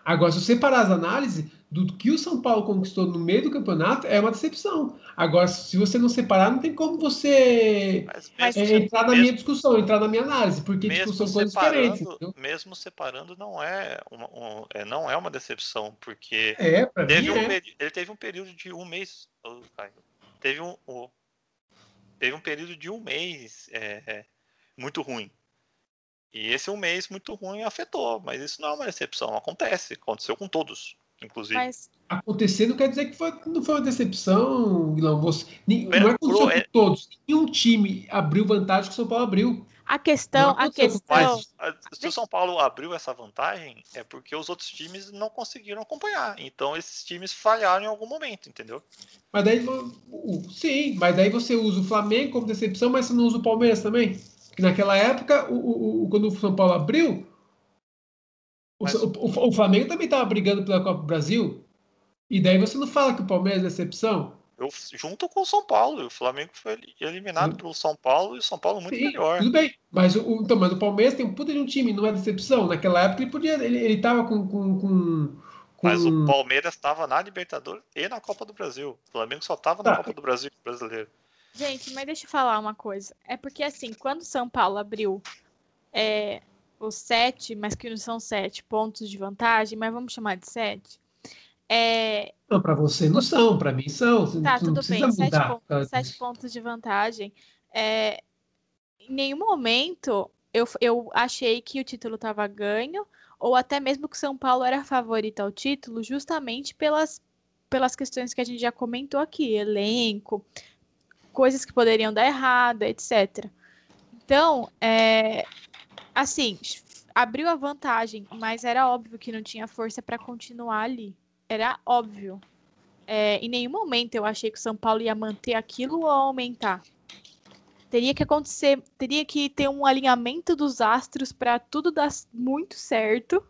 Agora, se você separar as análises, do que o São Paulo conquistou no meio do campeonato é uma decepção. Agora, se você não separar, não tem como você mas, é, entrar na mesmo, minha discussão, entrar na minha análise, porque tipo, são coisas diferentes. Entendeu? Mesmo separando, não é uma, um, é, não é uma decepção, porque é, teve um, é. ele teve um período de um mês. Teve um, oh, teve um período de um mês é, é, muito ruim. E esse um mês muito ruim afetou, mas isso não é uma decepção, acontece, aconteceu com todos inclusive. Mas... Acontecer não quer dizer que foi, não foi uma decepção, Guilherme. Você, não é aconteceu é... com todos. Nenhum time abriu vantagem que o São Paulo abriu. A questão, a questão. Mas, se o São Paulo abriu essa vantagem, é porque os outros times não conseguiram acompanhar. Então esses times falharam em algum momento, entendeu? Mas daí, sim, mas daí você usa o Flamengo como decepção, mas você não usa o Palmeiras também? Porque naquela época, o, o, quando o São Paulo abriu, mas... O, o, o, Flamengo também estava brigando pela Copa do Brasil. E daí você não fala que o Palmeiras é decepção? Eu, junto com o São Paulo. O Flamengo foi eliminado Sim. pelo São Paulo e o São Paulo muito Sim, melhor. Tudo bem. Mas o, então, mas o Palmeiras tem um puta de um time, não é decepção. Naquela época ele podia. Ele, ele tava com, com, com, com... Mas o Palmeiras estava na Libertadores e na Copa do Brasil. O Flamengo só estava na tá. Copa do Brasil brasileiro. Gente, mas deixa eu falar uma coisa. É porque assim, quando o São Paulo abriu é, os sete, mas que não são sete pontos de vantagem, mas vamos chamar de sete. É... Não, para você não são, para mim são. Tá, tudo bem, sete, pontos, sete pontos de vantagem. É... Em nenhum momento eu, eu achei que o título estava ganho, ou até mesmo que o São Paulo era favorito ao título, justamente pelas, pelas questões que a gente já comentou aqui, elenco, coisas que poderiam dar errado, etc. Então, é, assim, abriu a vantagem, mas era óbvio que não tinha força para continuar ali. Era óbvio. É, em nenhum momento eu achei que o São Paulo ia manter aquilo ou aumentar. Teria que acontecer, teria que ter um alinhamento dos astros para tudo dar muito certo.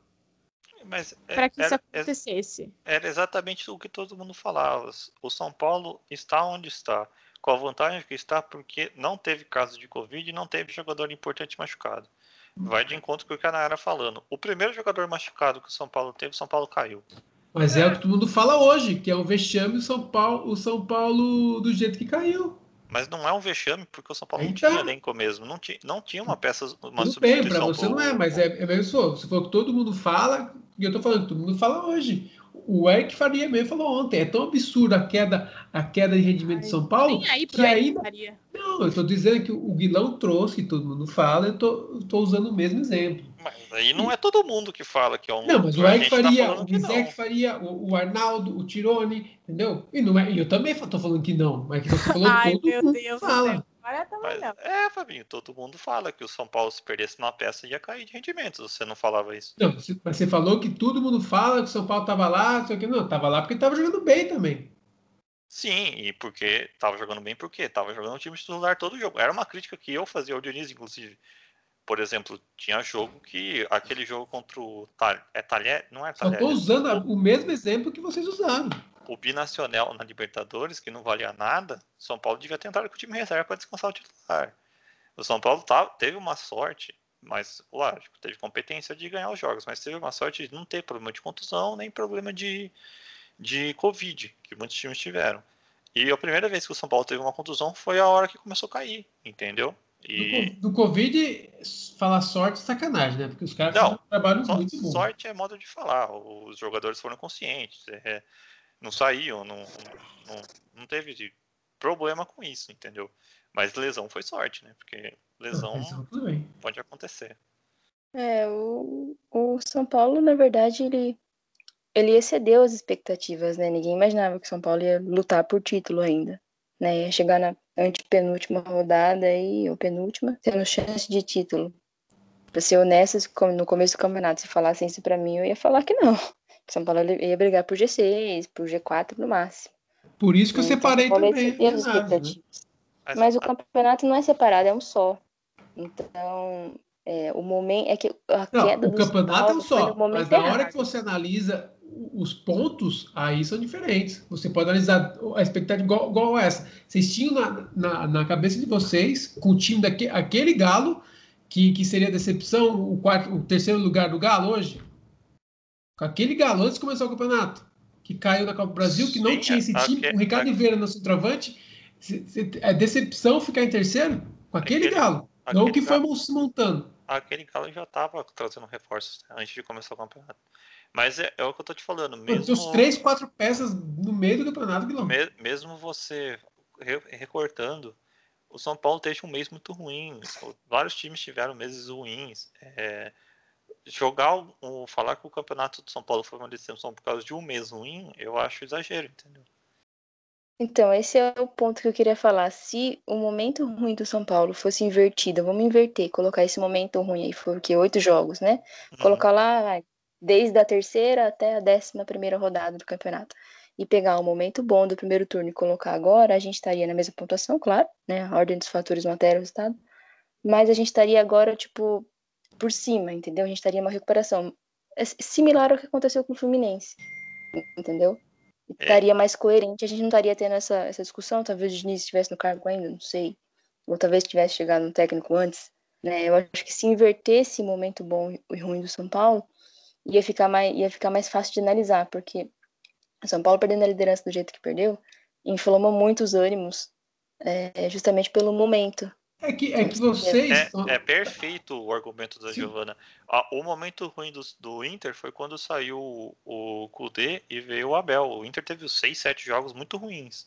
Para que isso acontecesse. Era exatamente o que todo mundo falava. O São Paulo está onde está. Com a vantagem que está, porque não teve caso de Covid e não teve jogador importante machucado vai de encontro com o que a Nayara falando. O primeiro jogador machucado que o São Paulo teve, o São Paulo caiu. Mas é o que todo mundo fala hoje, que é um vexame o São Paulo, o São Paulo do jeito que caiu. Mas não é um vexame porque o São Paulo então, não tinha elenco mesmo, não tinha, não tinha uma peça, uma Tudo bem, para você não é, mas é, é mesmo se for que todo mundo fala, e eu tô falando que todo mundo fala hoje o Eric Faria mesmo falou ontem, é tão absurda a queda, a queda de rendimento Ai, de São Paulo aí que ainda... Faria. Não, eu estou dizendo que o Guilão trouxe, que todo mundo fala, eu estou usando o mesmo exemplo. Mas aí não é todo mundo que fala que é um. Não, mas o Eric tá Faria, tá o Zé Faria, o, o, Arnaldo, o Tirone, entendeu? E não é, eu também estou falando que não, mas que você falou [LAUGHS] Ai, todo meu mundo Deus fala. Mas, é, Fabinho, todo mundo fala que o São Paulo, se perdesse uma peça, ia cair de rendimento. Você não falava isso. Não, mas você falou que todo mundo fala que o São Paulo estava lá, só que não, estava lá porque estava jogando bem também. Sim, e porque estava jogando bem, porque estava jogando um time titular todo jogo. Era uma crítica que eu fazia ao Dionísio, inclusive. Por exemplo, tinha jogo que aquele jogo contra o Tal, é Talher, não é Talher. Eu estou usando o mesmo exemplo que vocês usaram o binacional na Libertadores, que não valia nada, São Paulo devia tentar com o time reserva para descansar o titular. O São Paulo tá, teve uma sorte, mas lógico, teve competência de ganhar os jogos, mas teve uma sorte de não ter problema de contusão nem problema de, de Covid, que muitos times tiveram. E a primeira vez que o São Paulo teve uma contusão foi a hora que começou a cair, entendeu? E... Do, do Covid, falar sorte é sacanagem, né? Porque os caras não, trabalham muito bom. Sorte é modo de falar. Os jogadores foram conscientes. É, não saíam, não, não, não teve problema com isso, entendeu? Mas lesão foi sorte, né? Porque lesão pode acontecer. É, o, o São Paulo, na verdade, ele, ele excedeu as expectativas, né? Ninguém imaginava que o São Paulo ia lutar por título ainda, né? Ia chegar na antepenúltima rodada e, ou penúltima, tendo chance de título. Pra ser honesta, no começo do campeonato, se falassem isso pra mim, eu ia falar que não. São Paulo ia brigar por G6, por G4 no máximo. Por isso que eu então, separei também. As expectativas. Né? Mas o campeonato não é separado, é um só. Então, é, o momento é que a não, queda o campeonato é um só, mas na hora que você analisa os pontos, aí são diferentes. Você pode analisar a expectativa igual, igual essa. Vocês tinham na, na, na, cabeça de vocês, com o time daquele aquele Galo, que, que seria a decepção, o, quarto, o terceiro lugar do Galo hoje? Com aquele Galo antes de começar o campeonato, que caiu na Copa do Brasil, que não Sim, tinha esse time, com o Ricardo Oliveira no centroavante. É decepção ficar em terceiro com aquele, aquele Galo. Aquele não que foi se montando aquele Galo já estava trazendo reforços né, antes de começar o campeonato. Mas é, é, o que eu tô te falando. Mesmo, os três, quatro peças no meio do campeonato, Guilherme. Me, mesmo você recortando, o São Paulo teve um mês muito ruim. Vários times tiveram meses ruins. É, jogar o, falar que o campeonato do São Paulo foi uma decepção por causa de um mês ruim, eu acho exagero, entendeu? Então, esse é o ponto que eu queria falar. Se o momento ruim do São Paulo fosse invertido, vamos inverter, colocar esse momento ruim aí, foi o quê? Oito jogos, né? Uhum. Colocar lá desde a terceira até a décima primeira rodada do campeonato. E pegar o momento bom do primeiro turno e colocar agora, a gente estaria na mesma pontuação, claro, né? A ordem dos fatores matéria o resultado. Mas a gente estaria agora, tipo, por cima, entendeu? A gente estaria uma recuperação é similar ao que aconteceu com o Fluminense, entendeu? É. estaria mais coerente, a gente não estaria tendo essa, essa discussão, talvez o Diniz estivesse no cargo ainda, não sei, ou talvez tivesse chegado no técnico antes, né, eu acho que se invertesse o momento bom e ruim do São Paulo, ia ficar mais, ia ficar mais fácil de analisar, porque o São Paulo perdendo a liderança do jeito que perdeu, inflamou muito os ânimos, é, justamente pelo momento, é que, é que vocês. É, é perfeito o argumento da Sim. Giovana. Ah, o momento ruim do, do Inter foi quando saiu o, o Kudê e veio o Abel. O Inter teve seis, sete jogos muito ruins.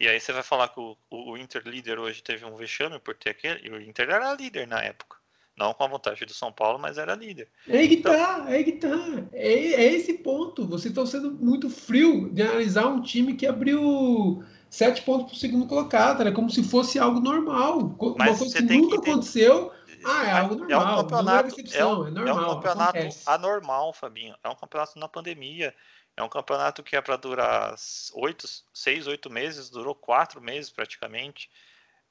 E aí você vai falar que o, o, Inter líder hoje teve um vexame por ter aquele. E o Inter era líder na época. Não com a vantagem do São Paulo, mas era líder. É aí que então... tá, é aí que tá. É, é esse ponto. Vocês estão sendo muito frio de analisar um time que abriu sete pontos para o segundo colocado. Era como se fosse algo normal. Mas uma coisa que nunca que aconteceu. Ah, é algo normal. É um campeonato, é, um, é, normal, é um campeonato acontece. anormal, Fabinho. É um campeonato na pandemia. É um campeonato que é para durar oito, seis, oito meses, durou quatro meses praticamente.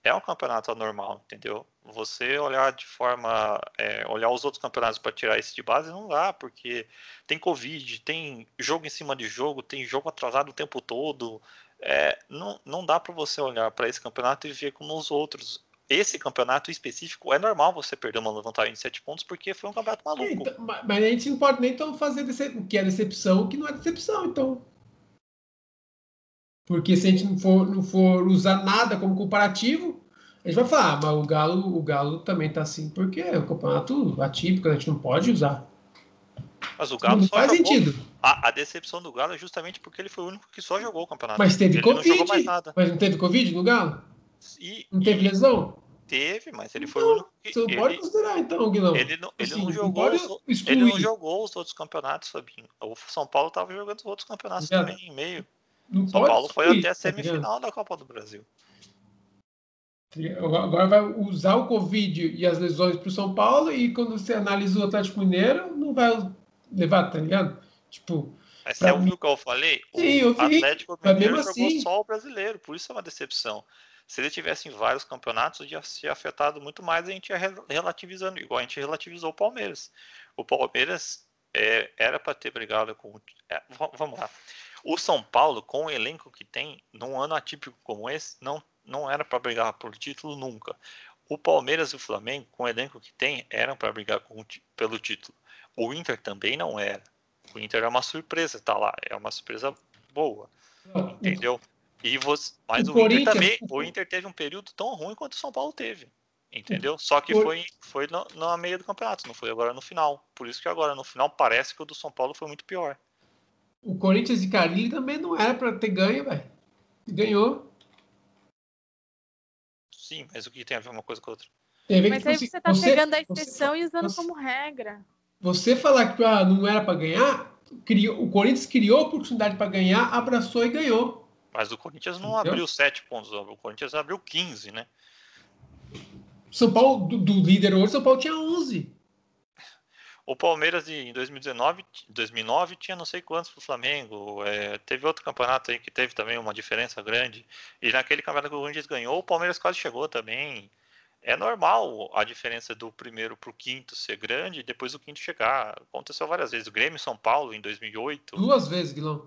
É um campeonato anormal, entendeu? Você olhar de forma. É, olhar os outros campeonatos para tirar esse de base não dá, porque tem Covid, tem jogo em cima de jogo, tem jogo atrasado o tempo todo é, não, não dá para você olhar para esse campeonato e ver como os outros. Esse campeonato específico é normal você perder uma vantagem de 7 pontos porque foi um campeonato maluco. Então, mas a gente não pode nem então fazer o que é decepção o que não é decepção, então. Porque se a gente não for, não for usar nada como comparativo, a gente vai falar, ah, mas o Galo, o Galo também tá assim, porque é um campeonato atípico, a gente não pode usar. Mas o Galo não faz jogou... sentido. A, a, decepção do Galo é justamente porque ele foi o único que só jogou o campeonato. Mas teve ele Covid. Não jogou mais nada. Mas não teve Covid no Galo? E, não teve e... lesão? Teve, mas ele foi o único que. Você não ele, pode considerar, então, Guilherme. Ele não, ele, assim, não jogou ele não jogou os outros campeonatos, Fabinho. O São Paulo estava jogando os outros campeonatos Já. também em meio. Não São Paulo foi até a tá semifinal tá da Copa do Brasil. Agora vai usar o Covid e as lesões para o São Paulo, e quando você analisa o Atlético Mineiro, não vai levar, tá ligado? Tipo. Mas você ouviu o que eu falei? Sim, eu vi. O Atlético Mineiro jogou assim... só o brasileiro, por isso é uma decepção. Se ele tivesse em vários campeonatos, ia ser afetado muito mais, a gente ia relativizando, igual a gente relativizou o Palmeiras. O Palmeiras é, era para ter brigado com. É, vamos lá. O São Paulo, com o elenco que tem, num ano atípico como esse, não, não era para brigar por título nunca. O Palmeiras e o Flamengo, com o elenco que tem, eram para brigar com, pelo título. O Inter também não era. O Inter é uma surpresa, tá lá. É uma surpresa boa. Entendeu? E você, mas o, o Inter também, [LAUGHS] o Inter teve um período tão ruim quanto o São Paulo teve. Entendeu? Só que foi, foi no, na meia do campeonato, não foi agora no final. Por isso que agora no final parece que o do São Paulo foi muito pior. O Corinthians e Carilli também não era para ter ganho, velho. Ganhou. Sim, mas o que tem a ver uma coisa com a outra? Mas aí você está pegando a exceção você, e usando você, como regra. Você falar que ah, não era para ganhar, criou, o Corinthians criou a oportunidade para ganhar, abraçou e ganhou. Mas o Corinthians não Entendeu? abriu 7 pontos, o Corinthians abriu 15, né? São Paulo, do, do líder hoje, São Paulo tinha 11. O Palmeiras em 2019, 2009 tinha não sei quantos para o Flamengo. É, teve outro campeonato aí que teve também uma diferença grande. E naquele campeonato que o Corinthians ganhou, o Palmeiras quase chegou também. É normal a diferença do primeiro para o quinto ser grande e depois o quinto chegar. Aconteceu várias vezes. O Grêmio São Paulo em 2008. Duas vezes, Guilherme.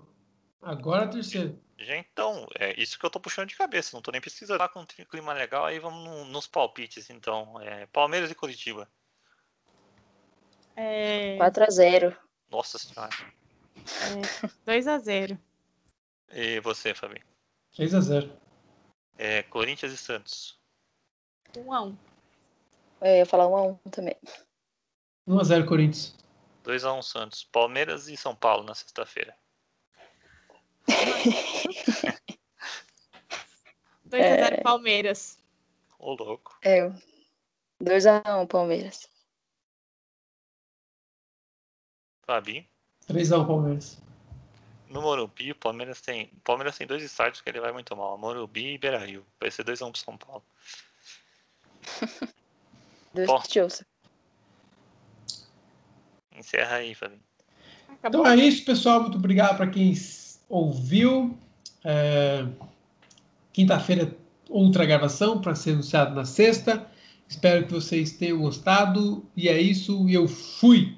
Agora a terceira. Já então, é isso que eu tô puxando de cabeça. Não tô nem pesquisando. Tá com um clima legal, aí vamos no, nos palpites, então. É, Palmeiras e Curitiba. É... 4x0. Nossa senhora. É, 2x0. E você, Fabi? 3x0. É, Corinthians e Santos. 1x1. É, eu ia falar 1x1 também. 1x0 Corinthians. 2x1 Santos. Palmeiras e São Paulo na sexta-feira. [LAUGHS] 2x0 é... Palmeiras. Ô, louco. É. 2x1 Palmeiras. Fabi? 3x1 Palmeiras. No Morumbi, o Palmeiras tem, o Palmeiras tem dois estádios que ele vai muito mal. Morumbi e Beira-Rio. Vai ser 2x1 pro São Paulo. Dois Chelsea. Encerra aí, Fabi. Então é isso, pessoal. Muito obrigado para quem ouviu. É... Quinta-feira, outra gravação para ser anunciado na sexta. Espero que vocês tenham gostado. E é isso. E eu fui.